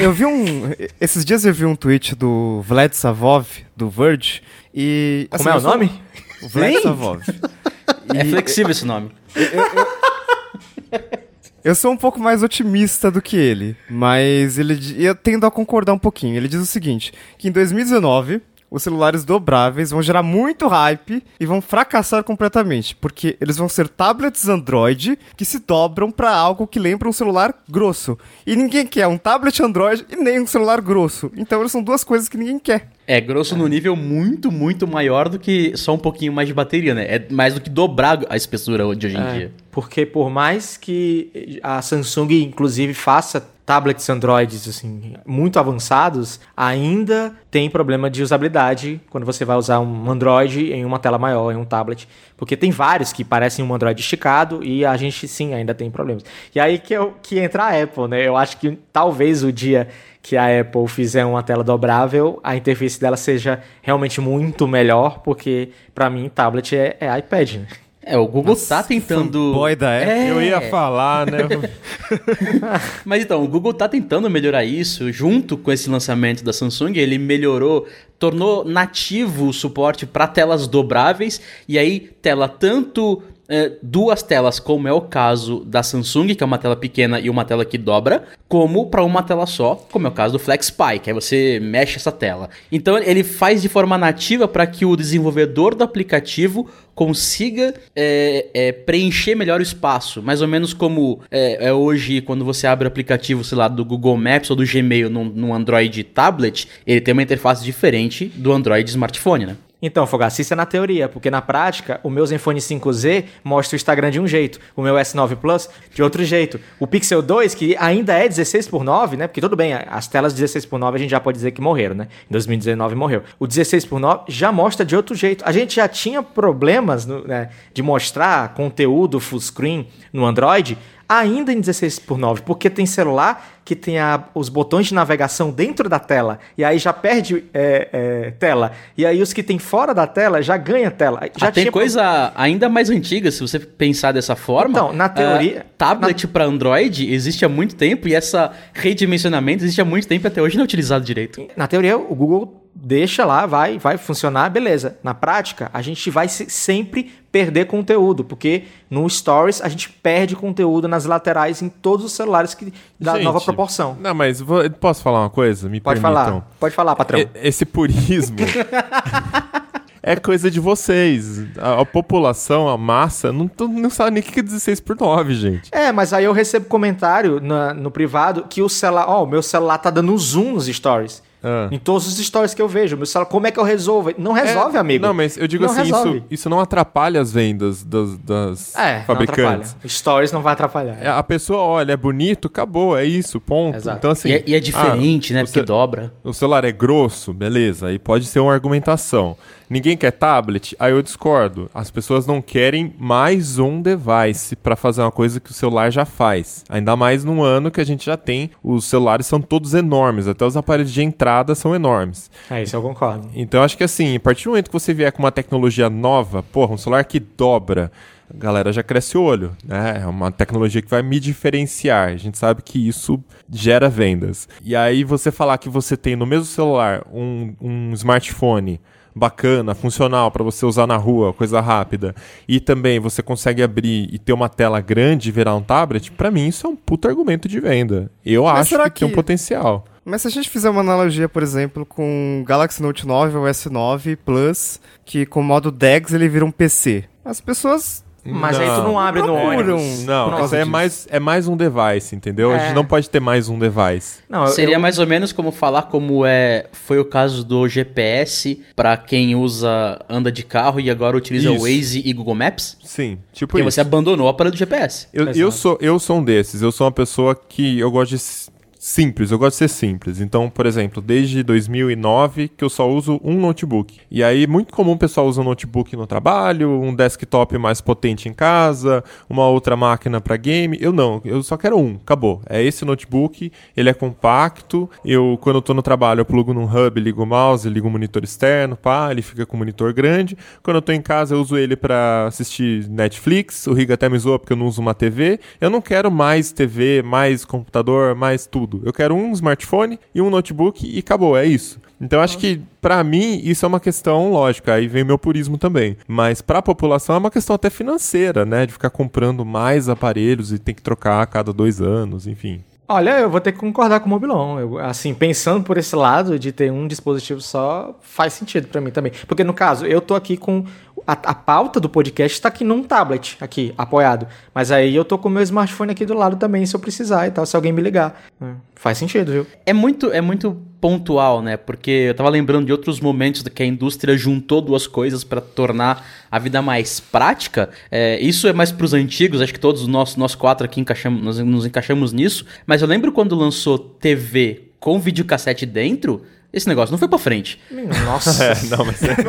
C: Eu vi um. Esses dias eu vi um tweet do Vlad Savov, do Verge, e.
E: Como é o nome?
C: Vlad
E: Nem?
C: Savov.
D: É flexível esse nome.
C: Eu sou um pouco mais otimista do que ele, mas ele eu tendo a concordar um pouquinho. Ele diz o seguinte: que em 2019 os celulares dobráveis vão gerar muito hype e vão fracassar completamente, porque eles vão ser tablets Android que se dobram para algo que lembra um celular grosso. E ninguém quer um tablet Android e nem um celular grosso. Então eles são duas coisas que ninguém quer.
D: É grosso no nível muito, muito maior do que só um pouquinho mais de bateria, né? É mais do que dobrar a espessura de hoje em
E: É,
D: dia.
E: porque por mais que a Samsung, inclusive, faça tablets Androids assim, muito avançados, ainda tem problema de usabilidade quando você vai usar um Android em uma tela maior, em um tablet. Porque tem vários que parecem um Android esticado e a gente sim ainda tem problemas. E aí que, eu, que entra a Apple, né? Eu acho que talvez o dia que a Apple fizer uma tela dobrável, a interface dela seja realmente muito melhor, porque pra mim tablet é, é iPad, né?
D: É, o Google tá tentando.
C: fanboy da Apple.
D: É,
B: Eu ia falar, né? [LAUGHS]
D: Mas então, o Google tá tentando melhorar isso. Junto com esse lançamento da Samsung, ele melhorou, tornou nativo o suporte para telas dobráveis. E aí, tela tanto. É, duas telas, como é o caso da Samsung, que é uma tela pequena e uma tela que dobra, como para uma tela só, como é o caso do FlexPy, que aí você mexe essa tela. Então ele faz de forma nativa para que o desenvolvedor do aplicativo consiga é, é, preencher melhor o espaço. Mais ou menos como é, é hoje, quando você abre o aplicativo, sei lá, do Google Maps ou do Gmail num, num Android tablet, ele tem uma interface diferente do Android smartphone, né?
E: Então, Fogaça, isso é na teoria, porque na prática, o meu Zenfone 5Z mostra o Instagram de um jeito, o meu S9 Plus de outro jeito. O Pixel 2, que ainda é 16 por 9, né? Porque tudo bem, as telas 16 por 9 a gente já pode dizer que morreram, né? Em 2019 morreu. O 16 por 9 já mostra de outro jeito. A gente já tinha problemas no- né, de mostrar conteúdo full screen no Android ainda em 16 por 9, porque tem celular que tem a- os botões de navegação dentro da tela e aí já perde é, é, tela. E aí os que tem fora da tela já ganha tela. Já
D: Ah, tem coisa ainda mais antiga, se você pensar dessa forma.
E: Então, na teoria-
D: ah, tablet para Android existe há muito tempo e essa redimensionamento existe há muito tempo e até hoje não é utilizado direito.
E: Na teoria, o Google deixa lá, vai, vai funcionar, beleza. Na prática, a gente vai se- sempre perder conteúdo, porque no Stories a gente perde conteúdo nas laterais em todos os celulares que da
B: Gente,
E: nova proporção.
B: Não, mas vou- posso falar uma coisa? Me
E: Pode
B: permitam.
E: falar, pode falar, patrão.
B: E- Esse purismo [LAUGHS] é coisa de vocês. A, a população, a massa, não, não sabe nem o que é 16 por 9, gente.
E: É, mas aí eu recebo comentário na- no privado que o celular, ó, o meu celular tá dando zoom nos stories.
B: Ah.
E: Em todos os stories que eu vejo. Meu celular, como é que eu resolvo? Não resolve,
B: É,
E: amigo.
B: Não, mas eu digo
E: Não
B: assim,
E: resolve.
B: isso, isso não atrapalha as vendas das, das
E: É, não
B: fabricantes.
E: atrapalha. Stories não vai atrapalhar.
B: É, a pessoa olha, é bonito, acabou, é isso, ponto.
E: Exato.
B: Então, assim.
D: e, é, e é diferente,
B: ah,
D: né? Porque
B: ce-
D: dobra.
B: O celular é grosso, beleza, aí pode ser uma argumentação. Ninguém quer tablet, aí eu discordo. As pessoas não querem mais um device para fazer uma coisa que o celular já faz. Ainda mais num ano que a gente já tem, os celulares são todos enormes, até os aparelhos de entrada são enormes.
E: É isso, eu concordo.
B: Então acho que assim, a partir do momento que você vier com uma tecnologia nova, porra, um celular que dobra, a galera já cresce o olho, né? É uma tecnologia que vai me diferenciar. A gente sabe que isso gera vendas. E aí você falar que você tem no mesmo celular um, um smartphone bacana, funcional para você usar na rua, coisa rápida, e também você consegue abrir e ter uma tela grande e virar um tablet, pra mim isso é um puto argumento de venda. Eu
C: Mas
B: acho que,
C: será
B: tem um
C: que-
B: potencial.
C: Mas se a gente fizer uma analogia, por exemplo, com o Galaxy Note 9 ou S9 Plus, que com o modo DeX ele vira um PC. As pessoas
E: Mas aí tu não abre no
C: procuram.
E: ônibus.
B: Não, aí é
E: disso.
B: mais, é mais um device, entendeu? A
E: É.
B: gente não pode ter mais um device.
E: Não,
D: Seria
E: eu-
D: mais ou menos como falar como é foi o caso do GPS pra quem usa anda de carro e agora utiliza
B: Isso.
D: Waze e Google Maps,
B: Sim, tipo
D: porque
B: isso.
D: você abandonou o aparelho do GPS.
B: Eu, eu, sou, eu sou um desses. Eu sou uma pessoa que eu gosto de simples, eu gosto de ser simples. Então, por exemplo, desde 2009 que eu só uso um notebook. E aí, muito comum o pessoal usa um notebook no trabalho, um desktop mais potente em casa, uma outra máquina para game. Eu não, eu só quero um, acabou. É esse notebook, ele é compacto. Eu, quando eu tô no trabalho, eu plugo num hub, ligo o mouse, ligo o monitor externo, pá, ele fica com o monitor grande. Quando eu tô em casa, eu uso ele para assistir Netflix. O Riga até me zoa porque eu não uso uma TV. Eu não quero mais TV, mais computador, mais tudo. Eu quero um smartphone e um notebook e acabou, é isso. Então acho que para mim isso é uma questão lógica, aí vem meu purismo também. Mas para a população é uma questão até financeira, né, de ficar comprando mais aparelhos e tem que trocar a cada dois anos, enfim.
E: Olha, eu vou ter que concordar com o Mobilon. Eu, assim, pensando por esse lado de ter um dispositivo só, faz sentido para mim também. Porque no caso, eu tô aqui com a, a pauta do podcast está aqui num tablet, aqui, apoiado. Mas aí eu tô com o meu smartphone aqui do lado também, se eu precisar e tal, se alguém me ligar. É, faz sentido, viu?
D: É muito, é muito pontual, né? Porque eu tava lembrando de outros momentos que a indústria juntou duas coisas para tornar a vida mais prática. É, isso é mais pros antigos, acho que todos nós, nós quatro aqui encaixamos, nós nos encaixamos nisso. Mas eu lembro quando lançou TV com videocassete dentro, esse negócio não foi pra frente.
E: Nossa. [LAUGHS]
B: É, não, mas é... [LAUGHS]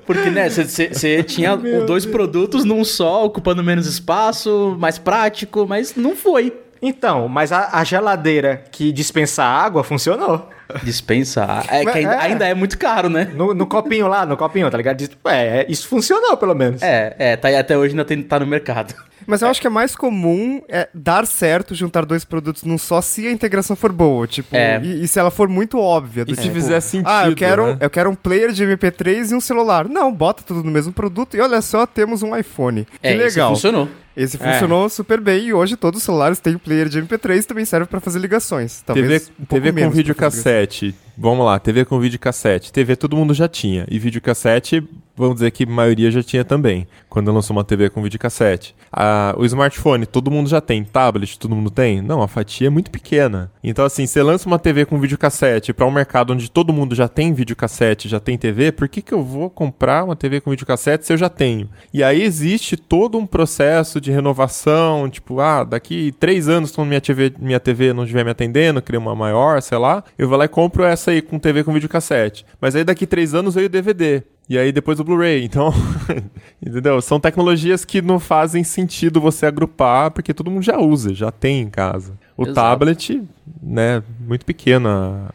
B: [LAUGHS]
D: Porque, né, você tinha dois produtos num só, ocupando menos espaço, mais prático, mas não foi.
E: Então, mas a, a geladeira que dispensa água funcionou.
D: Dispensa é, que ainda é. ainda é muito caro, né?
E: No, no, copinho lá, no copinho, tá ligado? É, isso funcionou pelo menos.
D: É, é, tá, até hoje ainda tem, tá no mercado. [LAUGHS]
C: Mas eu acho que é mais comum é dar certo juntar dois produtos num só se a integração for boa. Tipo,
D: É.
C: e, e se ela for muito óbvia. do
B: E se
C: tipo,
B: fizer sentido,
C: Ah, eu quero,
B: né?
C: eu quero um player de MP3 e um celular. Não, bota tudo no mesmo produto e olha só, temos um iPhone. Que
D: É, esse
C: legal.
D: funcionou.
C: Esse funcionou super bem e hoje todos os celulares têm o player de MP3 e também serve pra fazer ligações. Talvez
B: TV,
C: um
B: TV com videocassete. Vamos lá, TV com videocassete. TV todo mundo já tinha. E videocassete, vamos dizer que a maioria já tinha também. Quando lançou uma TV com videocassete. Ah, o smartphone, todo mundo já tem. Tablet, todo mundo tem? Não, a fatia é muito pequena. Então, assim, você lança uma TV com videocassete para um mercado onde todo mundo já tem videocassete, já tem TV, por que, que eu vou comprar uma TV com videocassete se eu já tenho? E aí existe todo um processo de renovação, tipo, ah, daqui três anos, quando minha TV, minha TV não estiver me atendendo, cria uma maior, sei lá, eu vou lá e compro essa aí com TV com videocassete. Mas aí daqui três anos veio o DVD. E aí depois o Blu-ray. Então, [LAUGHS] entendeu? São tecnologias que não fazem sentido você agrupar, porque todo mundo já usa, já tem em casa. O
D: Exato.
B: tablet, né, muito pequena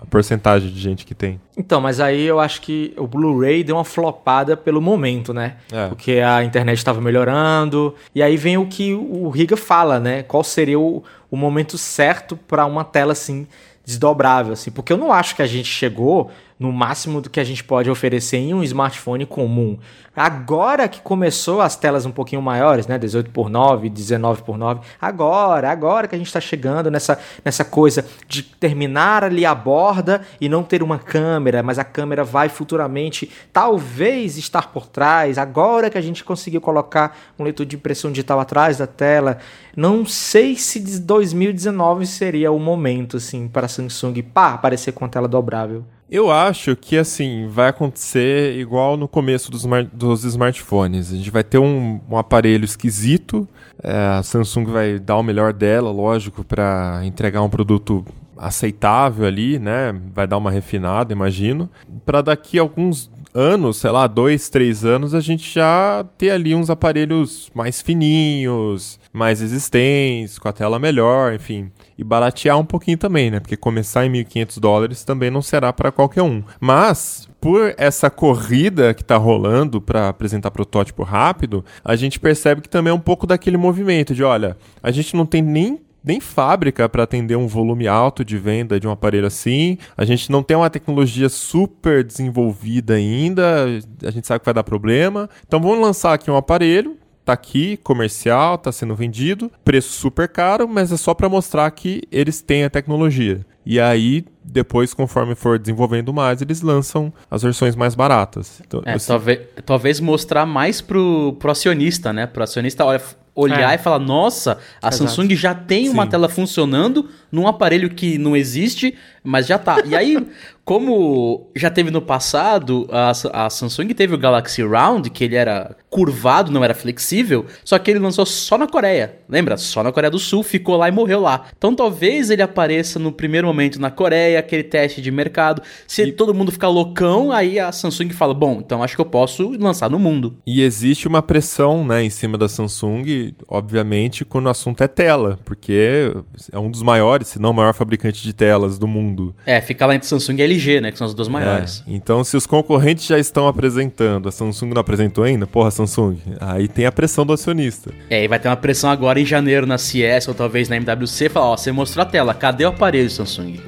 B: a porcentagem de gente que tem.
E: Então, mas aí eu acho que o Blu-ray deu uma flopada pelo momento, né?
B: É.
E: Porque a internet estava melhorando. E aí vem o que o Riga fala, né? Qual seria o, o momento certo para uma tela assim desdobrável, assim? Porque eu não acho que a gente chegou no máximo do que a gente pode oferecer em um smartphone comum. Agora que começou as telas um pouquinho maiores, né, 18 por 9, 19 por 9, agora, agora que a gente está chegando nessa, nessa coisa de terminar ali a borda e não ter uma câmera, mas a câmera vai futuramente talvez estar por trás, agora que a gente conseguiu colocar um leitor de impressão digital atrás da tela, não sei se de 2019 seria o momento, assim, para a Samsung, pá, aparecer com a tela dobrável.
B: Eu acho que, assim, vai acontecer igual no começo dos, dos smartphones. A gente vai ter um, um aparelho esquisito, é, a Samsung vai dar o melhor dela, lógico, para entregar um produto aceitável ali, né? Vai dar uma refinada, imagino. Para daqui a alguns anos, sei lá, dois, três anos, a gente já ter ali uns aparelhos mais fininhos, mais resistentes, com a tela melhor, enfim. E baratear um pouquinho também, né? Porque começar em 1.500 dólares também não será para qualquer um. Mas, por essa corrida que tá rolando para apresentar protótipo rápido, a gente percebe que também é um pouco daquele movimento de, olha, a gente não tem nem nem fábrica para atender um volume alto de venda de um aparelho assim. A gente não tem uma tecnologia super desenvolvida ainda. A gente sabe que vai dar problema. Então vamos lançar aqui um aparelho. Tá aqui, comercial, tá sendo vendido, preço super caro, mas é só para mostrar que eles têm a tecnologia. E aí depois, conforme for desenvolvendo mais, eles lançam as versões mais baratas. Então,
D: É,
B: assim,
D: talvez, talvez mostrar mais pro, pro acionista, né? Pro acionista olha, olhar
E: É.
D: e falar: nossa, a
E: Exato.
D: Samsung já tem uma
B: Sim.
D: tela funcionando num aparelho que não existe, mas já tá. E aí, [LAUGHS] como já teve no passado, a, a Samsung teve o Galaxy Round, que ele era curvado, não era flexível, só que ele lançou só na Coreia. Lembra? Só na Coreia do Sul, ficou lá e morreu lá. Então talvez ele apareça no primeiro momento na Coreia, aquele teste de mercado. Se todo mundo ficar loucão, aí a Samsung fala: bom, então acho que eu posso lançar no mundo.
B: E existe uma pressão, né, em cima da Samsung, obviamente, quando o assunto é tela, porque é um dos maiores, se não o maior fabricante de telas do mundo.
D: É, fica lá entre Samsung e LG, né? Que são as duas maiores.
B: É, então, se os concorrentes já estão apresentando, a Samsung não apresentou ainda, porra, Samsung, aí tem a pressão do acionista.
D: É, e vai ter uma pressão agora em janeiro na CS ou talvez na MWC, falar, ó, você mostrou a tela, cadê o aparelho Samsung?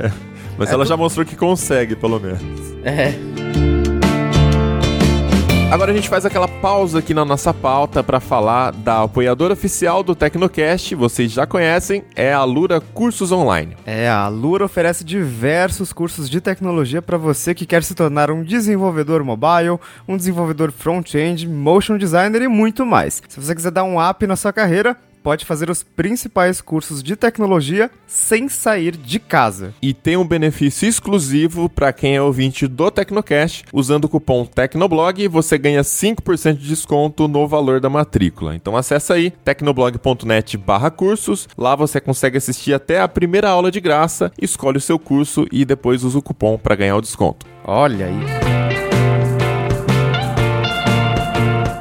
D: [LAUGHS]
B: Mas ela já mostrou que consegue, pelo menos.
D: é.
B: Agora a gente faz aquela pausa aqui na nossa pauta para falar da apoiadora oficial do Tecnocast, vocês já conhecem, é a Lura Cursos Online.
C: É, a Lura oferece diversos cursos de tecnologia para você que quer se tornar um desenvolvedor mobile, um desenvolvedor front-end, motion designer e muito mais. Se você quiser dar um up na sua carreira, pode fazer os principais cursos de tecnologia sem sair de casa.
B: E tem um benefício exclusivo para quem é ouvinte do Tecnocast. Usando o cupom Tecnoblog, você ganha 5% de desconto no valor da matrícula. Então acessa aí tecnoblog.net barra cursos. Lá você consegue assistir até a primeira aula de graça, escolhe o seu curso e depois usa o cupom para ganhar o desconto.
C: Olha aí.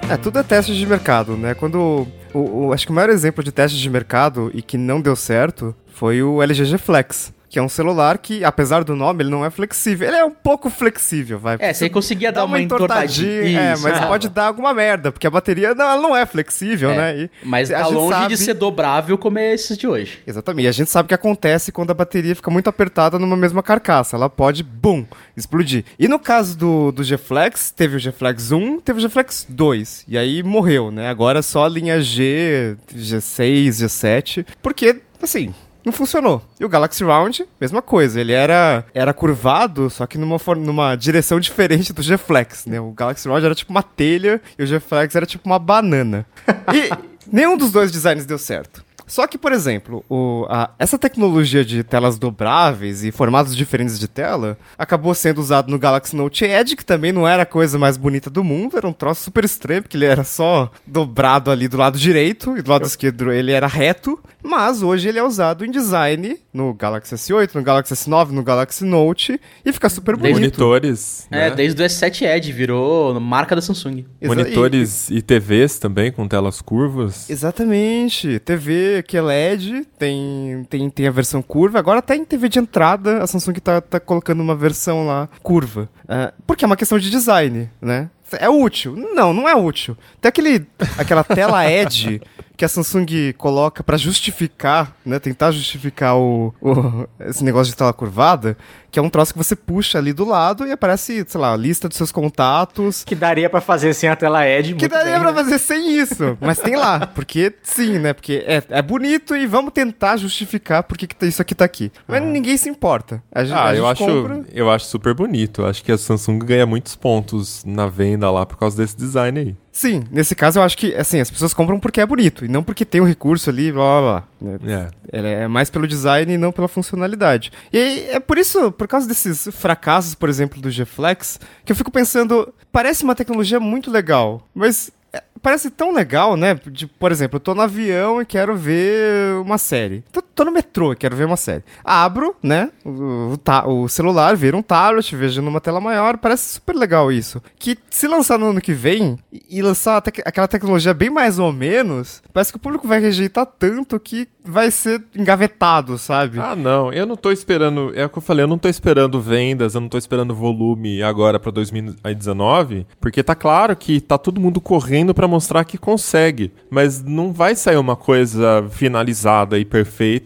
C: É, tudo é teste de mercado, né? Quando. O, o- acho que o maior exemplo de teste de mercado e que não deu certo foi o LG G Flex. Que é um celular que, apesar do nome, ele não é flexível. Ele é um pouco flexível, vai.
D: É, você conseguia dar uma entortadinha.
C: É,
D: Isso,
C: mas
D: é.
C: pode dar alguma merda, porque a bateria não, não é flexível,
D: É,
C: né? E
D: Mas tá longe
C: sabe-
D: de ser dobrável como é esses de hoje.
C: Exatamente. E a gente sabe o que acontece quando a bateria fica muito apertada numa mesma carcaça. Ela pode, bum, explodir. E no caso do, do G-Flex, teve o G-Flex 1, teve o G-Flex 2. E aí morreu, né? Agora só a linha G, G6, G7. Porque, assim... Não funcionou. E o Galaxy Round, mesma coisa. Ele era, era curvado, só que numa, numa direção diferente do G-Flex, né? O Galaxy Round era tipo uma telha e o G-Flex era tipo uma banana. E nenhum dos dois designs deu certo. Só que, por exemplo, o- a- essa tecnologia de telas dobráveis e formatos diferentes de tela acabou sendo usado no Galaxy Note Edge, que também não era a coisa mais bonita do mundo, era um troço super estranho, porque ele era só dobrado ali do lado direito e do lado esquerdo ele era reto, mas hoje ele é usado em design no Galaxy S8, no Galaxy S9, no Galaxy Note e fica super bonito.
B: Monitores,
D: É,
B: né?
D: desde o S7 Edge virou marca da Samsung.
C: Exa-
B: monitores e TVs também com telas curvas.
C: Exatamente. TV que é LED, tem, tem, tem a versão curva. Agora até em TV de entrada, a Samsung tá, tá colocando uma versão lá curva. Ah, porque é uma questão de design, né? É útil? Não, não é útil. Tem aquele, aquela tela Edge que a Samsung coloca pra justificar, né? Tentar justificar o, o- esse negócio de tela curvada, que é um troço que você puxa ali do lado e aparece, sei lá, a lista dos seus contatos,
E: Que daria pra fazer sem a tela Edge.
C: que daria
E: bem,
C: pra
E: né?
C: fazer sem isso. Mas tem lá. Porque sim, né? Porque é, é bonito e vamos tentar justificar por que que isso aqui tá aqui. Mas ninguém se importa. A, gente- a
B: Ah,
C: gente
B: eu acho,
C: compra.
B: eu acho super bonito. Eu acho que a Samsung ganha muitos pontos na venda lá por causa desse design aí.
C: Sim, nesse caso eu acho que, assim, as pessoas compram porque é bonito e não porque tem o recurso ali, blá blá blá. né?
B: É.
C: É mais pelo design e não pela funcionalidade. E aí, é por isso, por causa desses fracassos, por exemplo, do G-Flex, que eu fico pensando, parece uma tecnologia muito legal, mas é, parece tão legal, né? De, por exemplo, eu tô no avião e quero ver uma série. Tô, tô no metrô quero ver uma série. Abro, né, o, o o celular, viro um tablet, vejo numa tela maior, parece super legal isso. Que se lançar no ano que vem e, lançar tec- aquela tecnologia bem mais ou menos, parece que o público vai rejeitar tanto que vai ser engavetado, sabe?
B: Ah, não, eu não tô esperando. É o que eu falei, eu não tô esperando vendas, eu não tô esperando volume agora pra 2019, porque tá claro que tá todo mundo correndo pra mostrar que consegue, mas não vai sair uma coisa finalizada e perfeita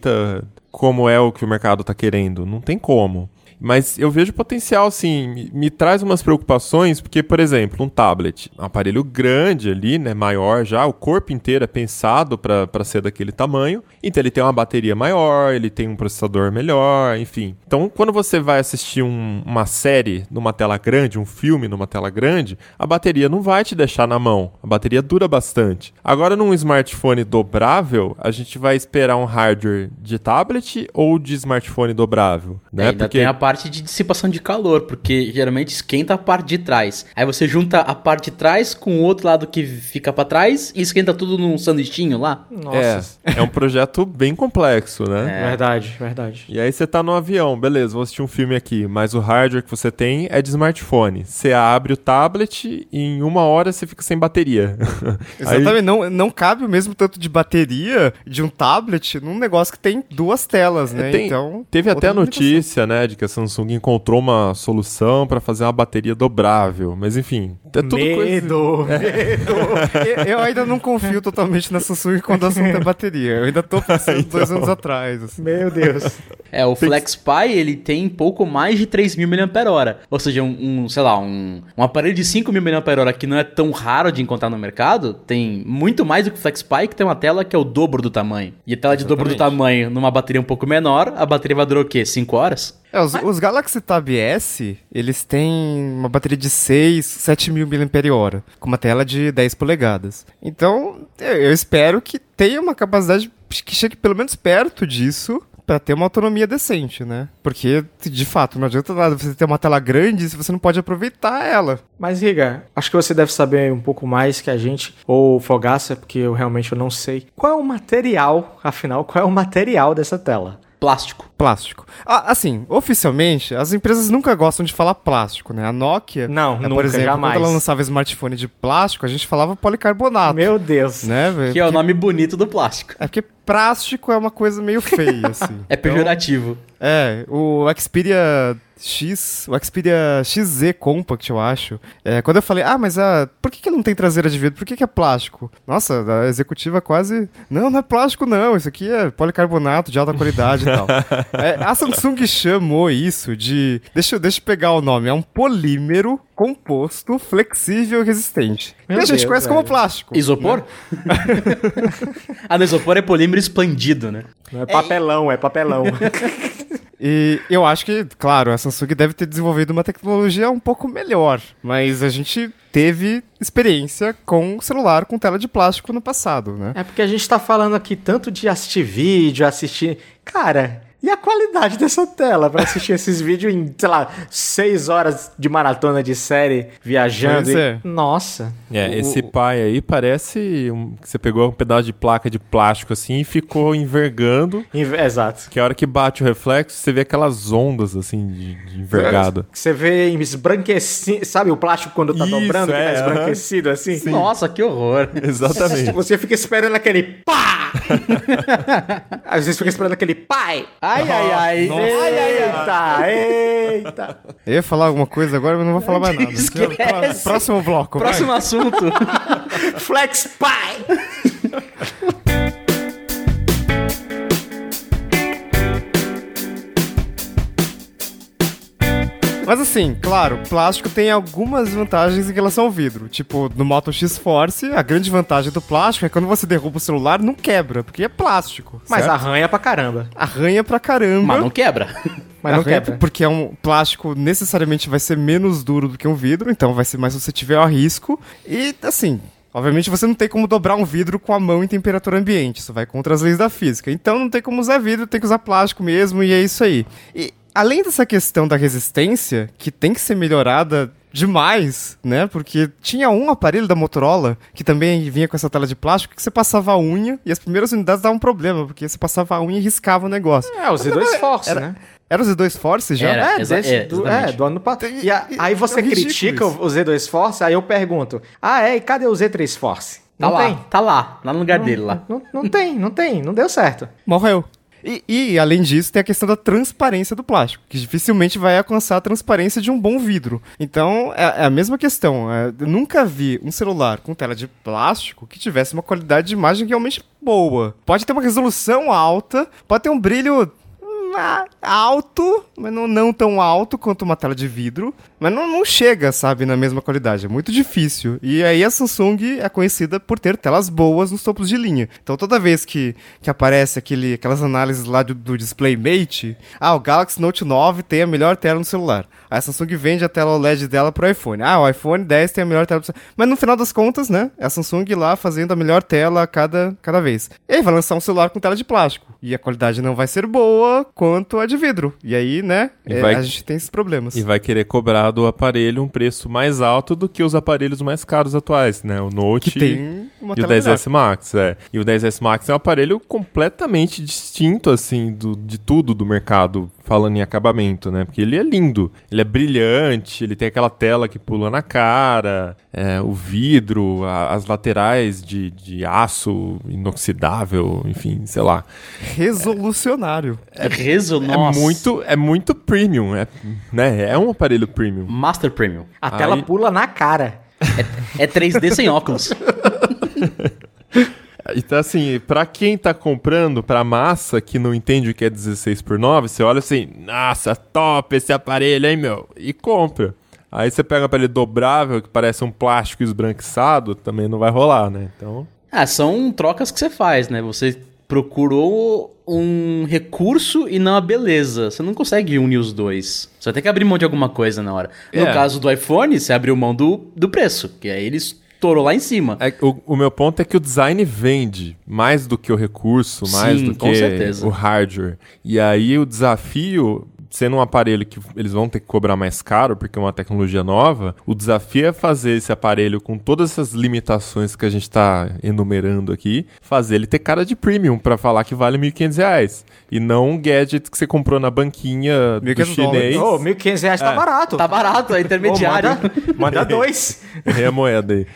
B: como é o que o mercado tá querendo, não tem como. Mas eu vejo potencial, assim, me, me traz umas preocupações, porque, por exemplo, um tablet, um aparelho grande ali, né, maior já, o corpo inteiro é pensado para ser daquele tamanho, então ele tem uma bateria maior, ele tem um processador melhor, enfim. Então, quando você vai assistir um- uma série numa tela grande, um filme numa tela grande, a bateria não vai te deixar na mão. A bateria dura bastante. Agora, num smartphone dobrável, a gente vai esperar um hardware de tablet ou de smartphone dobrável, né?
D: ainda tem a parte de dissipação de calor, porque geralmente esquenta a parte de trás. Aí você junta a parte de trás com o outro lado que fica pra trás e esquenta tudo num sanduichinho lá.
E: Nossa.
B: É, é um projeto bem complexo, né?
E: Verdade, verdade.
B: E aí você tá no avião, beleza, vou assistir um filme aqui, mas o hardware que você tem é de smartphone. Você abre o tablet e em uma hora você fica sem bateria. [LAUGHS] Aí-
C: Exatamente, não, não cabe o mesmo tanto de bateria de um tablet num negócio que tem duas telas, né?
B: É, tem-
C: então,
B: Teve até a notícia, né, de que a Samsung encontrou uma solução pra fazer uma bateria dobrável, mas enfim, é tudo coisa...
E: Medo, [LAUGHS] medo.
C: Eu, ainda não confio totalmente na Samsung quando o assunto é bateria. Eu ainda tô pensando
B: Então.
C: dois anos atrás. assim.
E: Meu Deus.
D: É, o FlexPy, ele tem pouco mais de 3.000 mAh. Ou seja, um, um, sei lá, um, um aparelho de 5.000 mAh que não é tão raro de encontrar no mercado, tem muito mais do que o FlexPy, que tem uma tela que é o dobro do tamanho. E a tela de dobro do tamanho, numa bateria um pouco menor, a bateria vai durar o quê? 5 horas?
C: É, os, os Galaxy Tab S, eles têm uma bateria de 6, 7 mil mAh, com uma tela de 10 polegadas. Então, eu, eu espero que tenha uma capacidade que chegue pelo menos perto disso pra ter uma autonomia decente, né? Porque, de fato, não adianta nada você ter uma tela grande se você não pode aproveitar ela.
E: Mas, Riga, acho que você deve saber um pouco mais que a gente, ou Fogaça, porque eu realmente eu não sei. Qual é o material, afinal, qual é o material dessa tela?
D: Plástico.
C: Plástico. Ah, assim, oficialmente, as empresas nunca gostam de falar plástico, né? A Nokia,
E: Não,
C: é,
E: nunca,
C: por exemplo,
E: jamais.
C: quando ela lançava smartphone de plástico, a gente falava policarbonato.
E: Meu Deus.
C: né, velho?
D: Que é o nome bonito do plástico.
C: É porque plástico é uma coisa meio feia, assim. [LAUGHS]
D: É pejorativo.
C: É, o Xperia X, o Xperia XZ Compact, eu acho. É, quando eu falei, ah, mas ah, por que, que não tem traseira de vidro? Por que, que é plástico? Nossa, a executiva quase. Não, não é plástico, não. Isso aqui é policarbonato de alta qualidade e tal. [LAUGHS] É, a Samsung chamou isso de. Deixa, eu- deixa eu pegar o nome. É um polímero composto, flexível e resistente.
E: Meu
C: que a gente
E: Deus,
C: conhece como
E: velho.
C: plástico.
D: Isopor? [LAUGHS] ah, no isopor é polímero expandido, né?
E: Não é papelão, é papelão. [LAUGHS]
C: E eu acho que, claro, a Samsung deve ter desenvolvido uma tecnologia um pouco melhor, mas a gente teve experiência com celular com tela de plástico no passado, né?
E: é porque a gente tá falando aqui tanto de assistir vídeo, assistir. Cara. E a qualidade dessa tela pra assistir esses [LAUGHS] vídeos em, sei lá, seis horas de maratona de série viajando? E-
C: é.
E: Nossa.
B: É,
E: O-
B: esse pai aí parece um- que você pegou um pedaço de placa de plástico assim e ficou envergando,
E: Inve- Exato.
B: que a hora que bate o reflexo, você vê aquelas ondas assim de, de envergado.
E: Que Você vê esbranquecido. Sabe o plástico quando tá
B: Isso,
E: dobrando, que
B: é,
E: tá esbranquecido assim?
D: Nossa, que horror. [LAUGHS]
B: Exatamente.
E: Você fica esperando aquele pá! [LAUGHS] Às vezes fica esperando aquele pai!
D: Ai, ai, ai.
E: Eita, eita!
C: Eu ia falar alguma coisa agora, mas não vou falar mais nada.
D: Esquece.
C: Próximo bloco. vai.
D: Próximo assunto. [LAUGHS]
E: Flex pai!
C: Mas assim, claro, plástico tem algumas vantagens em relação ao vidro. Tipo, no Moto X Force, a grande vantagem do plástico é que quando você derruba o celular, não quebra, porque é plástico.
E: Mas
C: certo?
E: arranha pra caramba.
C: arranha pra caramba.
D: Mas não quebra. [LAUGHS]
E: Mas não quebra.
C: Porque é um plástico necessariamente vai ser menos duro do que um vidro, então vai ser mais suscetível a risco. E assim, obviamente você não tem como dobrar um vidro com a mão em temperatura ambiente, isso vai contra as leis da física. Então não tem como usar vidro, tem que usar plástico mesmo e é isso aí. E além dessa questão da resistência, que tem que ser melhorada demais, né? Porque tinha um aparelho da Motorola que também vinha com essa tela de plástico que você passava a unha e as primeiras unidades davam um problema, porque você passava a unha e riscava o negócio.
E: É, o Z2 Force,
C: Era-
E: né?
C: Era os Z2 Force já?
D: Era.
E: É, desse,
D: é,
E: do, é, do ano passado. E a-
C: e-
E: aí você
C: é
E: critica
C: isso.
E: o, o Z2 Force, aí eu pergunto: Ah, é? E cadê o Z3 Force?
D: Tá
E: Não
D: lá,
E: tem.
D: tá lá, lá no lugar dele lá.
E: Não, não tem, não tem, não deu certo.
C: Morreu. E, e, além disso, tem a questão da transparência do plástico, que dificilmente vai alcançar a transparência de um bom vidro. Então, é, é a mesma questão. é, eu nunca vi um celular com tela de plástico que tivesse uma qualidade de imagem realmente boa. Pode ter uma resolução alta, pode ter um brilho ah, alto, mas não, não tão alto quanto uma tela de vidro. Mas não, não chega, sabe, na mesma qualidade. É muito difícil. E aí a Samsung é conhecida por ter telas boas nos topos de linha. Então toda vez que, que aparece aquele, aquelas análises lá do, do Display Mate, ah, o Galaxy Note 9 tem a melhor tela no celular. A Samsung vende a tela OLED dela pro iPhone. Ah, o iPhone 10 tem a melhor tela. Mas no final das contas, né? É a Samsung lá fazendo a melhor tela cada, cada vez. E aí vai lançar um celular com tela de plástico. E a qualidade não vai ser boa quanto a de vidro. E aí, né?
B: E
C: é,
B: vai-
C: a gente tem esses problemas.
B: E vai querer cobrar do aparelho um preço mais alto do que os aparelhos mais caros atuais, né? O Note
C: Que tem uma
B: e o
C: tela melhor.
B: 10S Max, é. E o 10S Max é um aparelho completamente distinto, assim, do, de tudo do mercado, falando em acabamento, né? Porque ele é lindo, ele é brilhante, ele tem aquela tela que pula na cara, é, o vidro, a- as laterais de, de aço inoxidável, enfim, sei lá.
C: Resolucionário.
D: Reso,
B: É
D: nossa.
B: muito, é muito premium, é, né? É um aparelho premium.
D: Master Premium.
E: A tela
B: Aí-
E: pula na cara.
D: É 3D sem óculos. [LAUGHS]
B: Então, assim, pra quem tá comprando, pra massa que não entende o que é 16 por 9, você olha assim, nossa, top esse aparelho, hein, meu? E compra. Aí você pega um aparelho dobrável, que parece um plástico esbranquiçado, também não vai rolar, né? Então,
D: Ah, são trocas que você faz, né? Você procurou um recurso e não a beleza. Você não consegue unir os dois. Você vai ter que abrir mão de alguma coisa na hora. No
B: É.
D: caso do iPhone, você abriu mão do, do preço, que aí ele estourou lá em cima.
B: é- o, o meu ponto é que o design vende mais do que o recurso, mais
D: Sim,
B: do que
D: certeza.
B: o hardware. E aí o desafio, sendo um aparelho que eles vão ter que cobrar mais caro, porque é uma tecnologia nova, o desafio é fazer esse aparelho com todas essas limitações que a gente está enumerando aqui, fazer ele ter cara de premium para falar que vale 1.500 reais. E não um gadget que você comprou na banquinha do
C: 1.500
B: chinês.
E: Ô, 1.500 reais tá barato.
D: Tá barato, é intermediário.
E: manda, manda [LAUGHS] dois.
B: Errei a moeda aí.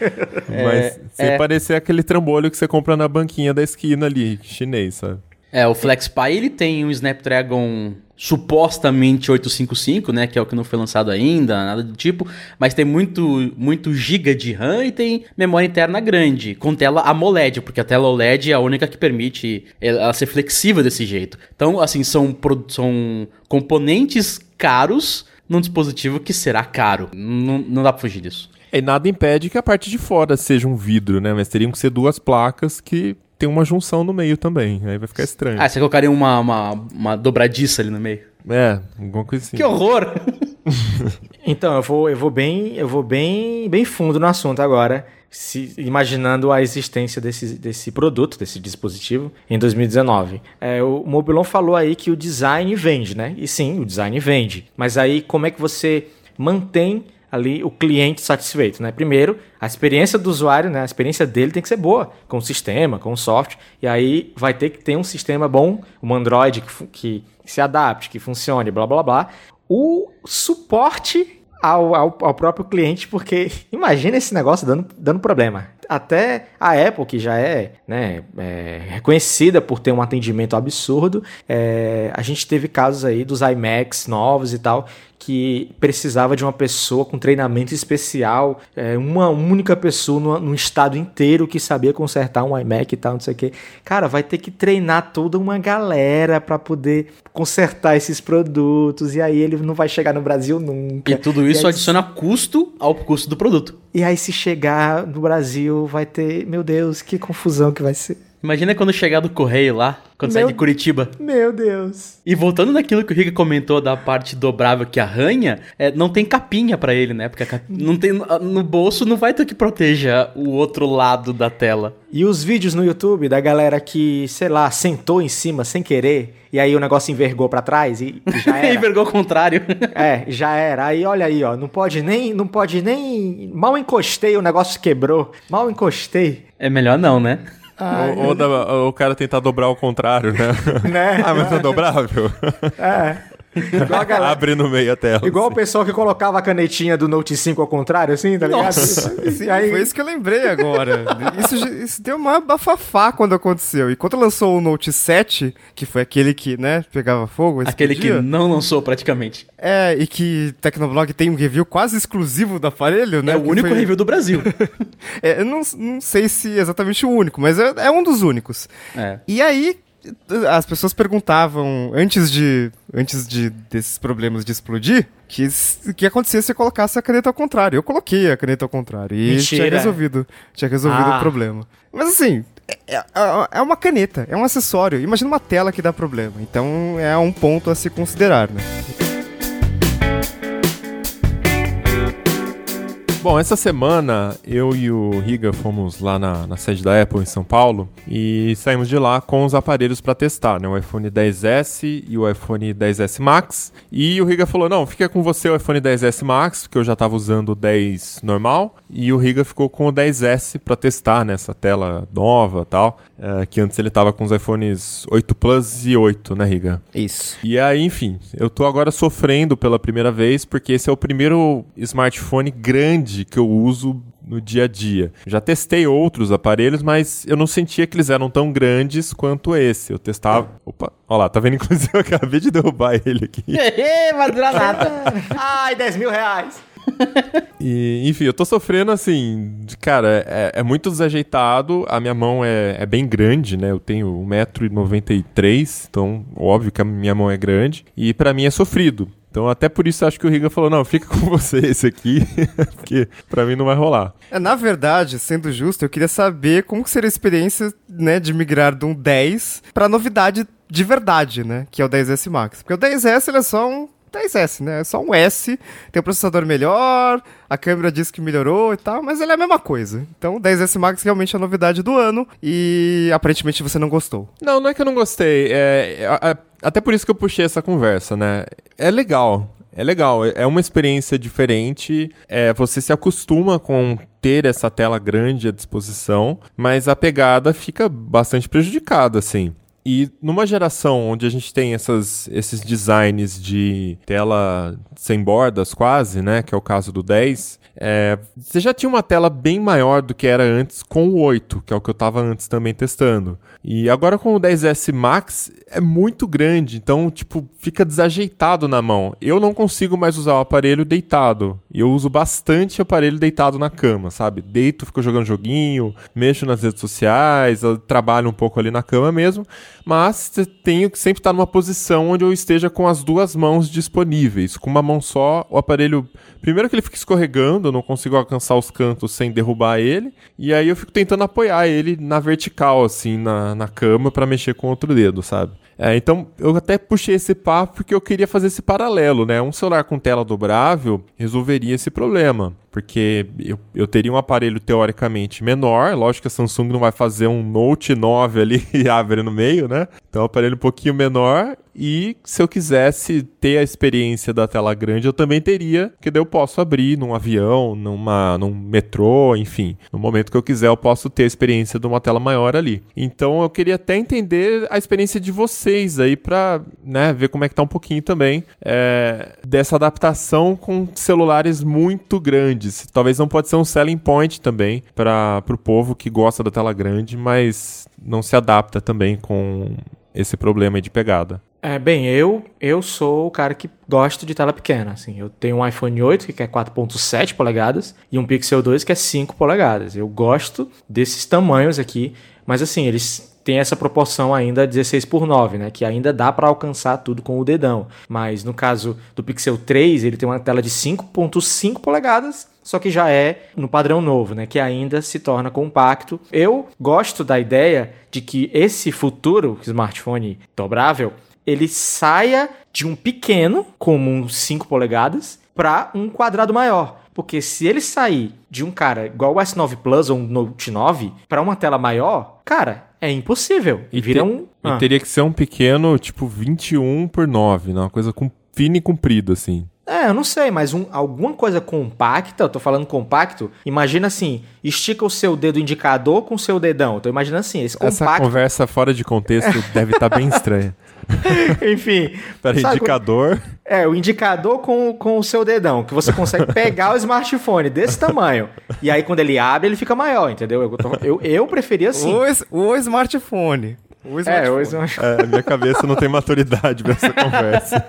B: Mas sem
D: é.
B: parecer aquele trambolho que você compra na banquinha da esquina ali, chinês, sabe?
D: É, o FlexPy ele tem um Snapdragon supostamente 855, né, que é o que não foi lançado ainda, nada do tipo, mas tem muito muito giga de RAM e tem memória interna grande, com tela AMOLED, porque a tela OLED é a única que permite ela ser flexível desse jeito. Então, assim, são são componentes caros num dispositivo que será caro. Não, não dá pra fugir disso.
B: E nada impede que a parte de fora seja um vidro, né? Mas teriam que ser duas placas que tem uma junção no meio também. Aí vai ficar estranho.
D: Ah, você colocaria uma, uma, uma dobradiça ali no meio.
B: É, alguma coisa assim.
D: Que horror! [LAUGHS]
E: Então, eu vou, eu vou bem, eu vou bem, bem fundo no assunto agora, se- imaginando a existência desse, desse produto, desse dispositivo, em 2019. É, o Mobilon falou aí que o design vende, né? E sim, o design vende. Mas aí, como é que você mantém ali o cliente satisfeito, né? Primeiro, a experiência do usuário, né? A experiência dele tem que ser boa, com o sistema, com o software, e aí vai ter que ter um sistema bom, um Android que, que se adapte, que funcione, blá blá blá. O suporte ao, ao, ao próprio cliente, porque [LAUGHS] imagina esse negócio dando, dando problema. Até a Apple, que já é, né, é, reconhecida por ter um atendimento absurdo, é, a gente teve casos aí dos iMacs novos e tal, que precisava de uma pessoa com treinamento especial, é, uma única pessoa no, no estado inteiro que sabia consertar um iMac e tal, não sei o que. Cara, vai ter que treinar toda uma galera para poder consertar esses produtos, e aí ele não vai chegar no Brasil nunca.
D: E tudo isso
E: E aí,
D: adiciona custo ao custo do produto.
E: E aí, se chegar no Brasil, vai ter. Meu Deus, que confusão que vai ser.
D: Imagina quando chegar do correio lá, quando sair
E: Meu-
D: de Curitiba.
E: Meu Deus.
D: E voltando naquilo que o Riga comentou da parte dobrável que arranha, é, não tem capinha pra ele, né? Porque a cap- não tem, no bolso não vai ter que proteja o outro lado da tela.
E: E os vídeos no YouTube da galera que, sei lá, sentou em cima sem querer, e aí o negócio envergou pra trás e e já [LAUGHS] era.
D: vergou ao contrário.
E: É, já era. Aí olha aí, ó, não pode nem, não pode nem, mal encostei, o negócio quebrou. Mal encostei,
D: É melhor não, né?
B: Ou, ou da- ou o cara tentar dobrar ao contrário, né?
E: né? [LAUGHS]
B: ah, mas é dobrável?
E: É. Igual a galera,
B: Abre no meio a tela.
E: igual o
B: assim.
E: pessoal que colocava a canetinha do Note 5 ao contrário, assim, tá ligado?
C: Sim,
E: E aí,
C: Foi isso que eu lembrei agora. Isso, isso deu uma bafafá quando aconteceu. E quando lançou o Note 7, que foi aquele que, né, pegava fogo,
D: Aquele que não lançou praticamente.
C: É, e que Tecnoblog tem um review quase exclusivo do aparelho, né?
D: é o único
C: foi-
D: review do Brasil. [LAUGHS]
C: É, eu não, não sei se é exatamente o único, mas é, é um dos únicos.
D: é.
C: E aí, as pessoas perguntavam antes de antes de desses problemas de explodir que que acontecia se eu colocasse a caneta ao contrário. Eu coloquei a caneta ao contrário e
E: Mentira.
C: tinha resolvido, tinha resolvido
E: Ah.
C: o problema. Mas assim, é, é- é uma caneta, é um acessório. Imagina uma tela que dá problema. Então é um ponto a se considerar, né?
B: Bom, essa semana eu e o Riga fomos lá na, na sede da Apple em São Paulo e saímos de lá com os aparelhos para testar, né? O iPhone 10S e o iPhone 10S Max. E o Riga falou: não, fica com você o iPhone 10S Max, porque eu já estava usando o 10 normal. E o Riga ficou com o 10S para testar nessa tela nova e tal. eh, que antes ele tava com os iPhones 8 Plus e 8, né, Riga?
C: Isso.
B: E aí, enfim, eu tô agora sofrendo pela primeira vez, porque esse é o primeiro smartphone grande que eu uso no dia a dia. Já testei outros aparelhos, mas eu não sentia que eles eram tão grandes quanto esse. Eu testava. Opa, olha lá, tá vendo? [LAUGHS] Inclusive, eu acabei de derrubar ele aqui.
D: Vai durar nada.
E: Ai, 10 mil reais.
B: E, enfim, eu tô sofrendo assim, cara, é, é muito desajeitado, a minha mão é, é bem grande, né? Eu tenho 1,93m, então óbvio que a minha mão é grande, e pra mim é sofrido. Então até por isso acho que o Riga falou, não, fica com [LAUGHS] você esse aqui, [LAUGHS] porque pra mim não vai rolar.
C: É, na verdade, sendo justo, eu queria saber como que seria a experiência, né, de migrar de um 10 pra novidade de verdade, né, que é o 10S Max. Porque o 10S ele é só um 10S, né, é só um S, tem um processador melhor, a câmera diz que melhorou e tal, mas ele é a mesma coisa. Então o 10S Max realmente é a novidade do ano e aparentemente você não gostou.
B: Não, não é que eu não gostei, é, é- é- até por isso que eu puxei essa conversa, né? É legal, é legal, é- é uma experiência diferente, é, você se acostuma com ter essa tela grande à disposição, mas a pegada fica bastante prejudicada, assim. E numa geração onde a gente tem essas, esses designs de tela sem bordas quase, né, que é o caso do 10, é, você já tinha uma tela bem maior do que era antes com o 8, que é o que eu estava antes também testando. E agora com o 10S Max é muito grande, então tipo fica desajeitado na mão. Eu não consigo mais usar o aparelho deitado. Eu uso bastante o aparelho deitado na cama, sabe? Deito, fico jogando joguinho, mexo nas redes sociais, trabalho um pouco ali na cama mesmo, mas tenho que sempre estar numa posição onde eu esteja com as duas mãos disponíveis. Com uma mão só, o aparelho Primeiro que ele fica escorregando, eu não consigo alcançar os cantos sem derrubar ele. E aí eu fico tentando apoiar ele na vertical, assim, na, na cama, pra mexer com outro dedo, sabe? É, então eu até puxei esse papo porque eu queria fazer esse paralelo, né? Um celular com tela dobrável resolveria esse problema. Porque eu, eu teria um aparelho teoricamente menor, lógico que a Samsung não vai fazer um Note 9 ali [LAUGHS] e abre no meio, né? Então um aparelho um pouquinho menor e se eu quisesse ter a experiência da tela grande, eu também teria, que daí eu posso abrir num avião, numa, num metrô, enfim. No momento que eu quiser, eu posso ter a experiência de uma tela maior ali. Então eu queria até entender a experiência de vocês aí pra né, ver como é que tá um pouquinho também é, dessa adaptação com celulares muito grandes. Talvez não pode ser um selling point também para o povo que gosta da tela grande, mas não se adapta também com esse problema de pegada.
E: É, bem, eu eu sou o cara que gosta de tela pequena, assim. Eu tenho um iPhone 8 que é 4.7 polegadas e um Pixel 2 que é 5 polegadas. Eu gosto desses tamanhos aqui, mas assim, eles têm essa proporção ainda 16 por 9, né, que ainda dá para alcançar tudo com o dedão. Mas no caso do Pixel 3, ele tem uma tela de 5.5 polegadas só que já é no padrão novo, né? Que ainda se torna compacto. Eu gosto da ideia de que esse futuro smartphone dobrável ele saia de um pequeno, como um 5 polegadas, para um quadrado maior. Porque se ele sair de um cara igual o S9 Plus ou um Note 9 para uma tela maior, cara, é impossível. E vira
B: te-
E: um.
B: E
E: Ah.
B: teria que ser um pequeno, tipo 21 por 9, né? Uma coisa com fina e comprida, assim.
E: É, eu não sei, mas um- alguma coisa compacta, eu tô falando compacto, imagina assim, estica o seu dedo indicador com o seu dedão. Então imagina assim, esse
B: Essa
E: compacto,
B: conversa fora de contexto [LAUGHS] deve estar bem estranha. [LAUGHS]
E: enfim.
B: Pera,
E: sabe,
B: indicador.
E: É, o indicador com, com o seu dedão, que você consegue pegar o smartphone desse tamanho. E aí quando ele abre, ele fica maior, entendeu? Eu, tô- eu, eu preferia assim.
C: O, o smartphone. O
E: É, o smartphone.
B: É, minha cabeça não tem maturidade pra essa conversa.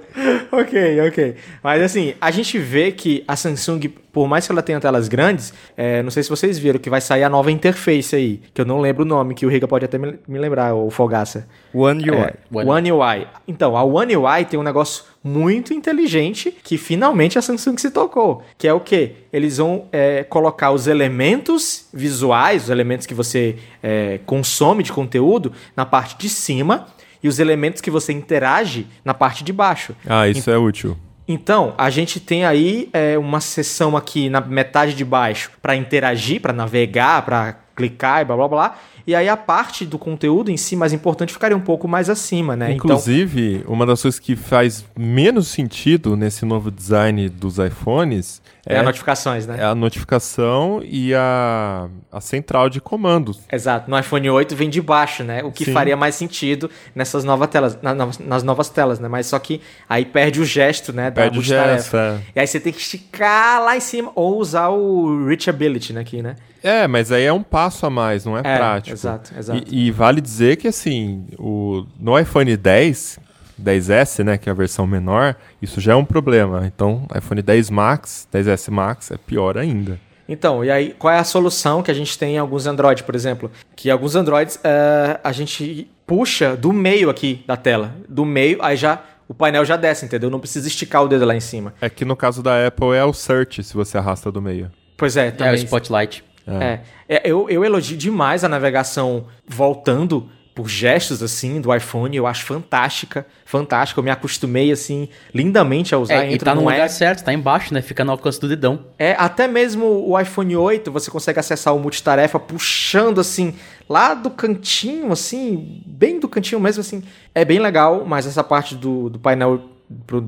B: [LAUGHS]
E: ok, ok. Mas assim, a gente vê que a Samsung, por mais que ela tenha telas grandes, é, não sei se vocês viram que vai sair a nova interface aí, que eu não lembro o nome, que o Riga pode até me, me lembrar, o Fogaça.
C: One UI.
E: É,
D: One.
E: One UI. Então, a One UI tem um negócio muito inteligente que finalmente a Samsung se tocou. Que é o quê? Eles vão é, colocar os elementos visuais, os elementos que você é, consome de conteúdo, na parte de cima e os elementos que você interage na parte de baixo.
B: Ah, isso é útil.
E: Então, a gente tem aí é, uma seção aqui na metade de baixo para interagir, para navegar, para clicar e blá blá blá. E aí a parte do conteúdo em si, mais importante, ficaria um pouco mais acima, né?
B: Inclusive, uma das coisas que faz menos sentido nesse novo design dos iPhones
E: então, é, a notificações, né?
B: é a notificação e a, a central de comandos.
E: Exato. No iPhone 8 vem de baixo, né? O que
B: Sim.
E: faria mais sentido nessas novas telas, na- nas, novas telas, né? Mas só que aí perde o gesto, né? Da
B: Perde o gesto, é.
E: E aí você tem que esticar lá em cima ou usar o Reachability, né? Aqui, né?
B: É, mas aí é um passo a mais, não é,
E: É,
B: prático.
E: exato, exato.
B: E, e vale dizer que, assim, o, no iPhone 10, 10S, né, que é a versão menor, isso já é um problema. Então, iPhone 10 Max, 10S Max é pior ainda.
E: Então, e aí, qual é a solução que a gente tem em alguns Android, por exemplo? Que alguns Androids eh, a gente puxa do meio aqui da tela. Do meio, aí já o painel já desce, entendeu? Não precisa esticar o dedo lá em cima.
B: É que no caso da Apple é o Search, se você arrasta do meio.
E: Pois é,
D: É, o
E: também.
D: Spotlight.
E: É, É, eu, eu elogio demais a navegação voltando por gestos assim do iPhone, eu acho fantástica, fantástica. Eu me acostumei assim lindamente a usar.
D: É, e tá no lugar
E: app.
D: certo, tá embaixo, né? Fica no alcance do dedão.
E: É, até mesmo o iPhone 8 você consegue acessar o multitarefa puxando assim lá do cantinho, assim, bem do cantinho mesmo, assim. É bem legal, mas essa parte do, do painel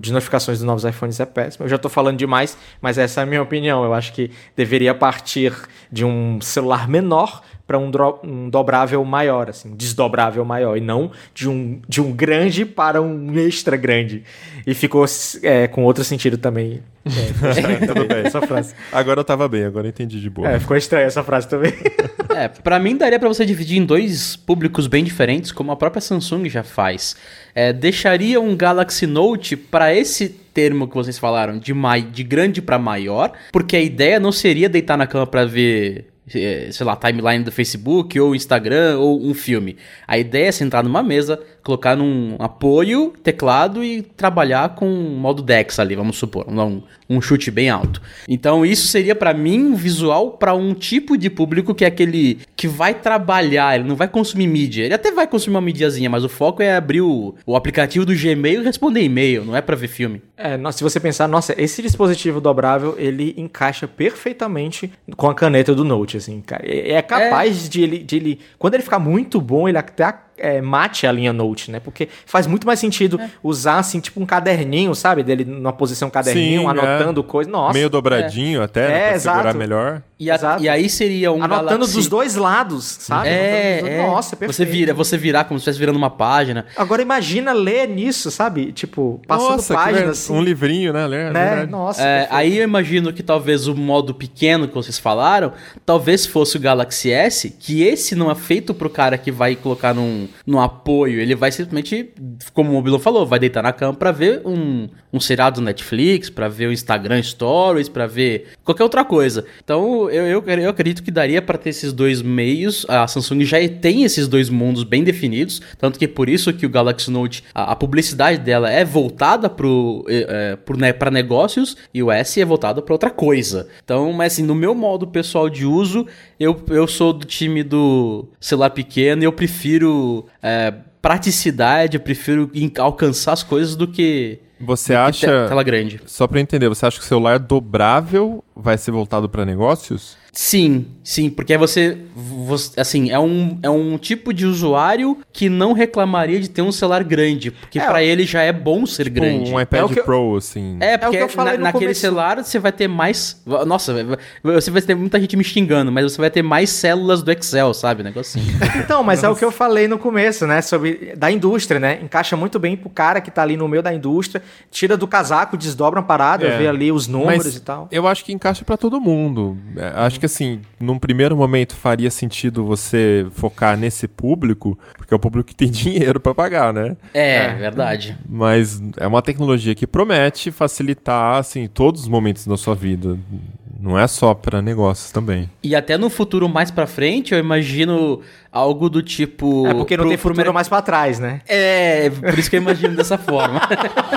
E: de notificações dos novos iPhones é péssima. Eu já tô falando demais, mas essa é a minha opinião. Eu acho que deveria partir de um celular menor para um, dro- um dobrável maior, assim, desdobrável maior, e não de um, de um grande para um extra grande. E ficou é, com outro sentido também. É, [LAUGHS] estranho
B: Tudo bem.
E: essa frase.
B: Agora eu tava bem, agora eu entendi de boa.
E: É, ficou estranha essa frase também. [LAUGHS]
D: É, pra mim daria pra você dividir em dois públicos bem diferentes, como a própria Samsung já faz. É, deixaria um Galaxy Note pra esse termo que vocês falaram, de, mai, de grande pra maior, porque a ideia não seria deitar na cama pra ver, sei lá, timeline do Facebook ou Instagram ou um filme. A ideia é sentar numa mesa, colocar num apoio, teclado e trabalhar com modo Dex ali, vamos supor, um, um chute bem alto. Então isso seria pra mim um visual pra um tipo de público que é aquele que vai trabalhar, ele não vai consumir mídia. Ele até vai consumir uma mídiazinha, mas o foco é abrir o, o aplicativo do Gmail e responder e-mail, não é pra ver filme.
E: É, se você pensar, nossa, esse dispositivo dobrável, ele encaixa perfeitamente com a caneta do Note, assim, cara. É, é capaz De, ele, de ele... Quando ele ficar muito bom, ele até é, mate a linha Note, né? Porque faz muito mais sentido usar, assim, tipo um caderninho, sabe? Dele numa posição caderninho,
B: Sim,
E: anotando coisa. Nossa.
B: Meio dobradinho até, né,
E: É,
B: pra segurar melhor.
D: E, a- e aí seria um
E: Anotando
D: Galaxy...
E: dos dois lados, sabe?
D: É,
E: dos-
D: é.
E: Nossa, perfeito.
D: Você vira, você virar como se estivesse virando uma página.
E: Agora imagina ler nisso, sabe? Tipo, passando
B: Nossa,
E: páginas, assim.
B: um livrinho, né? Ler,
E: né? Nossa.
D: É, aí eu imagino que talvez o modo pequeno que vocês falaram, talvez fosse o Galaxy S, que esse não é feito pro cara que vai colocar num, num apoio, ele vai simplesmente, como o Mobilo falou, vai deitar na cama pra ver um, um seriado do Netflix, pra ver o Instagram Stories, pra ver qualquer outra coisa. Então eu, eu, eu acredito que daria pra ter esses dois meios, a Samsung já tem esses dois mundos bem definidos, tanto que por isso que o Galaxy Note, a, a publicidade dela é voltada pro, é, é, né, pra negócios e o S é voltado pra outra coisa. Então, mas assim, no meu modo pessoal de uso, eu, eu sou do time do celular pequeno e eu prefiro é, praticidade, eu prefiro alcançar as coisas do que,
B: Você acha...
D: te- tela grande.
B: Só pra eu entender, você acha que o celular dobrável vai ser voltado pra negócios?
D: Sim, sim, porque você, você- assim, é um, é um tipo de usuário que não reclamaria de ter um celular grande, porque
E: É,
D: pra ele já é bom ser grande.
B: Um iPad
E: É o que eu-
B: Pro, assim.
D: É, porque
E: que eu falei
D: na-
E: no
D: naquele
E: começo.
D: celular você vai ter mais. Nossa, você vai ter muita gente me xingando, mas você vai ter mais células do Excel, sabe? Negocinho. [LAUGHS]
E: Então, mas é o que eu falei no começo, né? Sobre da indústria, né? Encaixa muito bem pro cara que tá ali no meio da indústria, tira do casaco, desdobra uma parada,
B: É.
E: vê ali os números
B: Mas
E: e tal.
B: Eu acho que encaixa pra todo mundo. É, Acho que assim, num primeiro momento faria sentido você focar nesse público, porque é o público que tem [LAUGHS] dinheiro pra pagar, né?
D: É, verdade.
B: Mas é uma tecnologia que promete facilitar assim todos os momentos da sua vida. Não é só pra negócios também.
D: E até no futuro mais pra frente, eu imagino algo do tipo.
E: É porque não
D: pro-
E: tem futuro mais pra trás, né?
D: É, por isso que eu imagino dessa forma.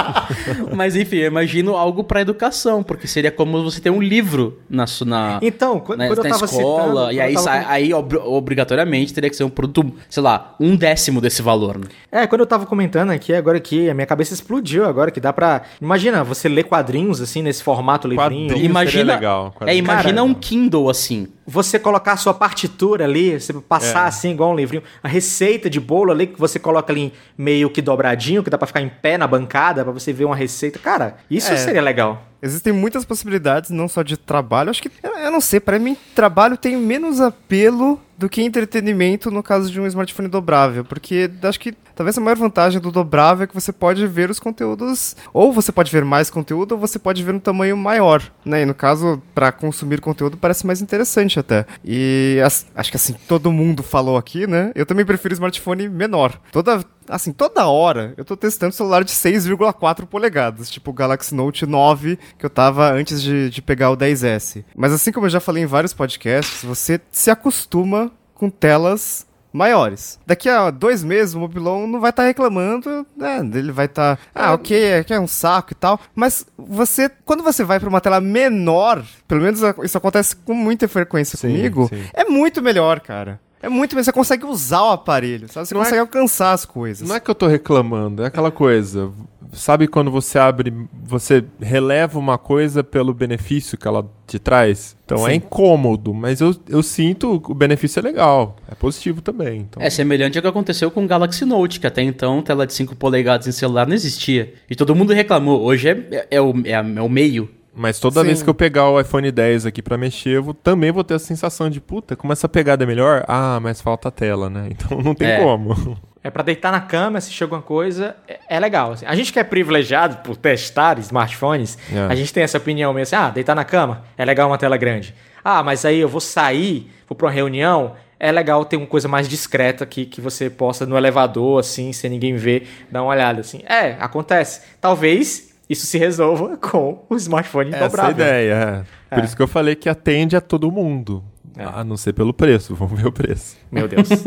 D: [LAUGHS] Mas enfim, eu imagino algo pra educação, porque seria como você ter um livro na. Na...
E: Então, quando,
D: na,
E: quando eu
D: na
E: tava
D: escola,
E: citando...
D: e
E: quando
D: aí,
E: eu tava
D: aí ob- obrigatoriamente teria que ser um produto, sei lá, um décimo desse valor. né?
E: É, quando eu tava comentando aqui, agora que a minha cabeça explodiu agora, que dá pra... Imagina, você ler quadrinhos, assim, nesse formato livrinho.
B: Quadrinho.
D: Imagina,
B: seria legal,
D: é, imagina
E: Cara,
D: um Kindle assim.
E: Você colocar a sua partitura ali, você passar
B: É.
E: assim, igual um livrinho. A receita de bolo ali, que você coloca ali meio que dobradinho, que dá pra ficar em pé na bancada, pra você ver uma receita. Cara, isso
C: É.
E: seria legal.
C: Existem muitas possibilidades, não só de trabalho. Acho que, eu, eu não sei, pra mim, trabalho tem menos apelo do que entretenimento no caso de um smartphone dobrável. Porque acho que talvez a maior vantagem do dobrável é que você pode ver os conteúdos. Ou você pode ver mais conteúdo, ou você pode ver no tamanho maior. Né? E no caso, pra consumir conteúdo, parece mais interessante até. E as- acho que assim, todo mundo falou aqui, né? Eu também prefiro smartphone menor. Toda. Assim, toda hora eu tô testando celular de 6,4 polegadas, tipo o Galaxy Note 9 que eu tava antes de, de pegar o 10S. Mas assim como eu já falei em vários podcasts, você se acostuma com telas maiores. Daqui a dois meses o Mobilon não vai estar reclamando, né? Ele vai estar, ah, ok, aqui é um saco e tal. Mas você, quando você vai para uma tela menor, pelo menos isso acontece com muita frequência
B: Sim,
C: comigo,
B: sim.
C: é muito melhor, cara. É muito melhor. Você consegue usar o aparelho, sabe? Você
B: Não é-
C: consegue alcançar as coisas.
B: Não é que eu tô reclamando, é aquela coisa. Sabe quando você abre, você releva uma coisa pelo benefício que ela te traz? Então é
C: Sim.
B: incômodo, mas eu, eu sinto que o benefício é legal. É positivo também. Então,
D: É semelhante ao que aconteceu com o Galaxy Note, que até então tela de 5 polegadas em celular não existia. E todo mundo reclamou. Hoje é, é, é o, é, é o meio.
B: Mas toda
C: Sim.
B: vez que eu pegar o iPhone 10 aqui pra mexer, eu vou- também vou ter a sensação de, puta, como essa pegada é melhor? Ah, mas falta a tela, né? [LAUGHS] Então não tem
D: É.
B: como.
E: É pra deitar na cama, assistir alguma coisa, é, é legal. assim. A gente que é privilegiado por testar smartphones,
B: É.
E: a gente tem essa opinião mesmo assim, ah, deitar na cama, é legal uma tela grande. Ah, mas aí eu vou sair, vou pra uma reunião, é legal ter uma coisa mais discreta que, que você possa no elevador, assim, sem ninguém ver, dar uma olhada, assim. É, acontece. Talvez isso se resolva [LAUGHS] com o smartphone
B: Essa é a
E: dobrável.
B: ideia, é. Por
E: É.
B: isso que eu falei que atende a todo mundo.
E: É.
B: A não ser pelo preço, [LAUGHS] vamos ver o preço.
E: Meu Deus. [LAUGHS]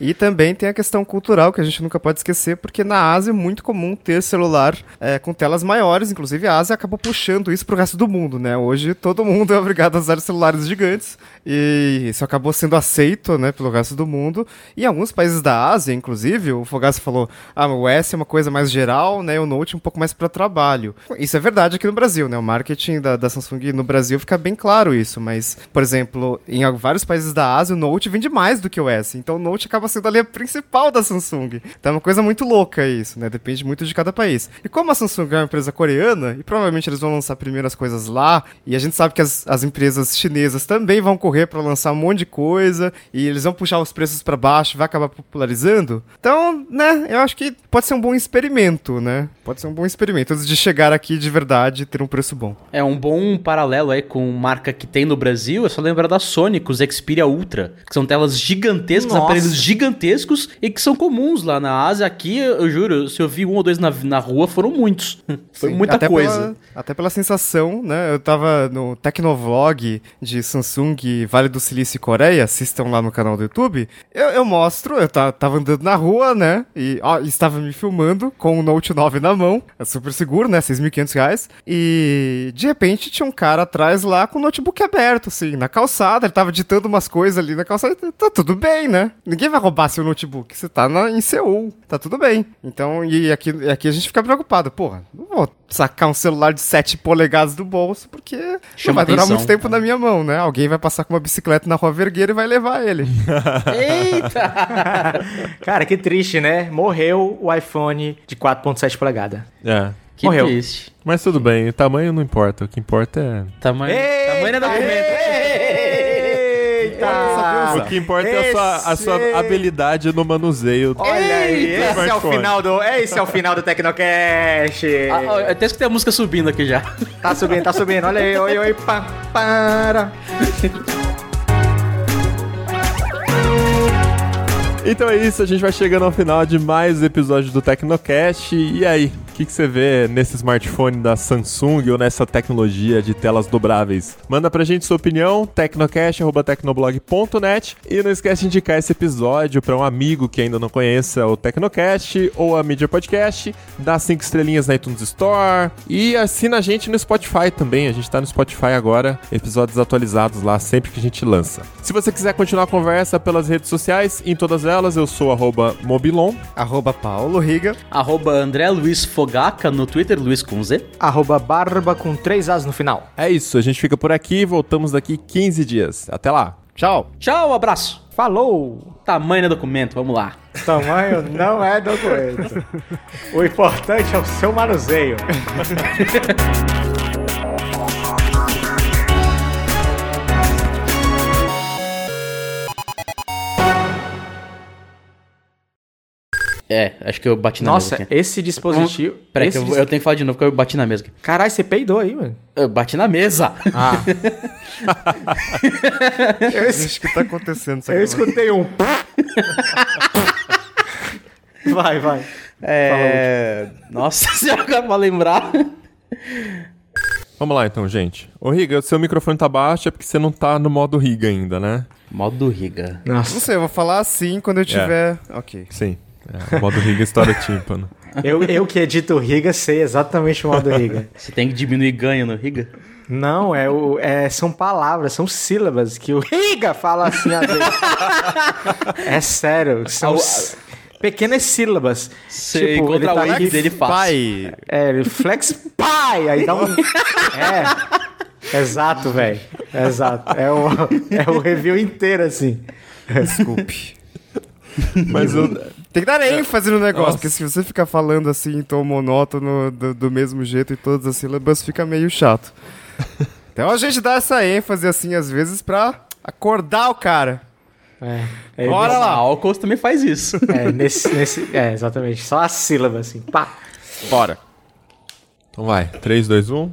C: E também tem a questão cultural que a gente nunca pode esquecer, porque na Ásia é muito comum ter celular é, com telas maiores, inclusive a Ásia acabou puxando isso pro resto do mundo, né? Hoje todo mundo é obrigado a usar celulares gigantes e isso acabou sendo aceito, né, pelo resto do mundo. E em alguns países da Ásia, inclusive, o Fogaça falou, ah, o S é uma coisa mais geral, né, o Note um pouco mais para trabalho. Isso é verdade aqui no Brasil, né? O marketing da, da Samsung no Brasil fica bem claro isso, mas, por exemplo, em vários países da Ásia, o Note vende mais do que o S. Então o Note acaba sendo a linha principal da Samsung. Então é uma coisa muito louca isso, né? Depende muito de cada país. E como a Samsung é uma empresa coreana, e provavelmente eles vão lançar primeiro as coisas lá, e a gente sabe que as, as empresas chinesas também vão correr para lançar um monte de coisa, e eles vão puxar os preços para baixo, vai acabar popularizando. Então, né, eu acho que pode ser um bom experimento, né? Pode ser um bom experimento antes de chegar aqui de verdade e ter um preço bom.
D: É um bom paralelo aí com marca que tem no Brasil. É só lembrar da Sony, com os Xperia Ultra, que são telas gigantescas,
E: Nossa.
D: aparelhos gigantescos e que são comuns lá na Ásia. Aqui, eu juro, se eu vi um ou dois na, na rua, foram muitos. [LAUGHS] Foi
C: Sim,
D: muita
C: até
D: coisa.
C: Pela, até pela sensação, né? Eu tava no Tecnovlog de Samsung Vale do Silício e Coreia, assistam lá no canal do YouTube. Eu, eu mostro, eu ta- tava andando na rua, né? E ó, estava me filmando com o Note 9 na mão. É super seguro, né? 6.500 reais. E de repente tinha um cara atrás lá com o notebook aberto, assim, na calçada. Ele tava ditando umas coisas ali na calçada. Tá tudo bem, né? Ninguém vai roubar seu notebook. Você tá na, em Seul. Tá tudo bem. Então, e aqui, e aqui a gente fica preocupado. Porra, não vou sacar um celular de 7 polegadas do bolso, porque não
D: Chama
C: vai durar
D: atenção.
C: muito tempo na minha mão, né? Alguém vai passar com uma bicicleta na rua Vergueira e vai levar ele. [LAUGHS]
D: Eita! [LAUGHS]
E: Cara, que triste, né? Morreu o iPhone de 4.7 polegadas.
B: É.
D: Que
E: Morreu.
D: triste.
B: Mas tudo bem, o tamanho não importa. O que importa é.
D: Tamanho, tamanho é documento.
C: Os
B: O que importa é a sua, a sua
E: Esse-
B: habilidade no manuseio.
E: Olha aí, esse é o final do, esse é o final do Tecnocast.
D: Ah, até escutei a música subindo aqui já.
E: Tá subindo, tá subindo. Olha aí, oi, oi, pá, para.
B: Então é isso, a gente vai chegando ao final de mais um episódio do Tecnocast. E aí, o que, que você vê nesse smartphone da Samsung ou nessa tecnologia de telas dobráveis? Manda pra gente sua opinião, tecnocast.tecnoblog.net e não esquece de indicar esse episódio pra um amigo que ainda não conheça o Tecnocast ou a Media Podcast, dá cinco estrelinhas na iTunes Store e assina a gente no Spotify também. A gente tá no Spotify agora, episódios atualizados lá sempre que a gente lança. Se você quiser continuar a conversa pelas redes sociais, em todas elas eu sou arroba Mobilon.
C: Arroba Paulo Riga.
D: Arroba André Luiz Fogaca no Twitter, Luiz com Z.
E: Arroba barba com três as no final.
B: É isso, a gente fica por aqui e voltamos daqui 15 dias. Até lá!
C: Tchau.
D: Tchau, abraço.
E: Falou!
D: Tamanho do documento, vamos lá.
E: Tamanho não é documento. [LAUGHS] O importante é o seu manuseio. [LAUGHS]
D: É, acho que eu bati na
E: Nossa,
D: mesa aqui.
E: esse dispositivo.
D: Peraí,
E: esse
D: que eu, vou- eu tenho que falar de novo, porque eu bati na mesa.
E: Caralho, você peidou aí, mano.
D: Eu bati na mesa.
E: Ah. [LAUGHS] eu, es-
C: Gente, o que tá acontecendo? Isso
E: eu escutei um. [LAUGHS] vai, vai.
D: É. Nossa [LAUGHS] senhora, agora pra lembrar.
B: Vamos lá então, gente. Ô Riga, o seu microfone tá baixo é porque você não tá no modo Riga ainda, né?
D: Modo Riga.
C: Não
E: Nossa,
C: sei, eu vou falar assim quando eu tiver. Ok.
B: Sim. É, o modo Riga estoura tímpano.
E: eu, eu que edito Riga sei exatamente o modo Riga.
D: Você tem que diminuir ganho no Riga?
E: Não, é, o, é são palavras, são sílabas que o Riga fala assim às vezes. é sério, são
D: o-
E: pequenas sílabas.
D: Você
E: Tipo, ele
D: encontra
E: tá
D: o dele fácil.
C: Pai.
E: É, ele flex pai, aí dá um. É. Exato, velho. Exato. É o, é o review inteiro, assim.
C: Desculpe. [LAUGHS]
B: Mas eu,
C: Tem que dar ênfase no negócio,
B: Nossa.
C: porque se você ficar falando assim em tom monótono do, do mesmo jeito e todas as sílabas, fica meio chato. [LAUGHS] Então a gente dá essa ênfase assim às vezes pra acordar o cara.
E: É, é,
C: Bora lá.
D: álcool também faz isso.
E: É, nesse, nesse, é, exatamente. Só a sílaba, assim. Pá.
C: Bora.
B: Então vai, 3, 2, 1.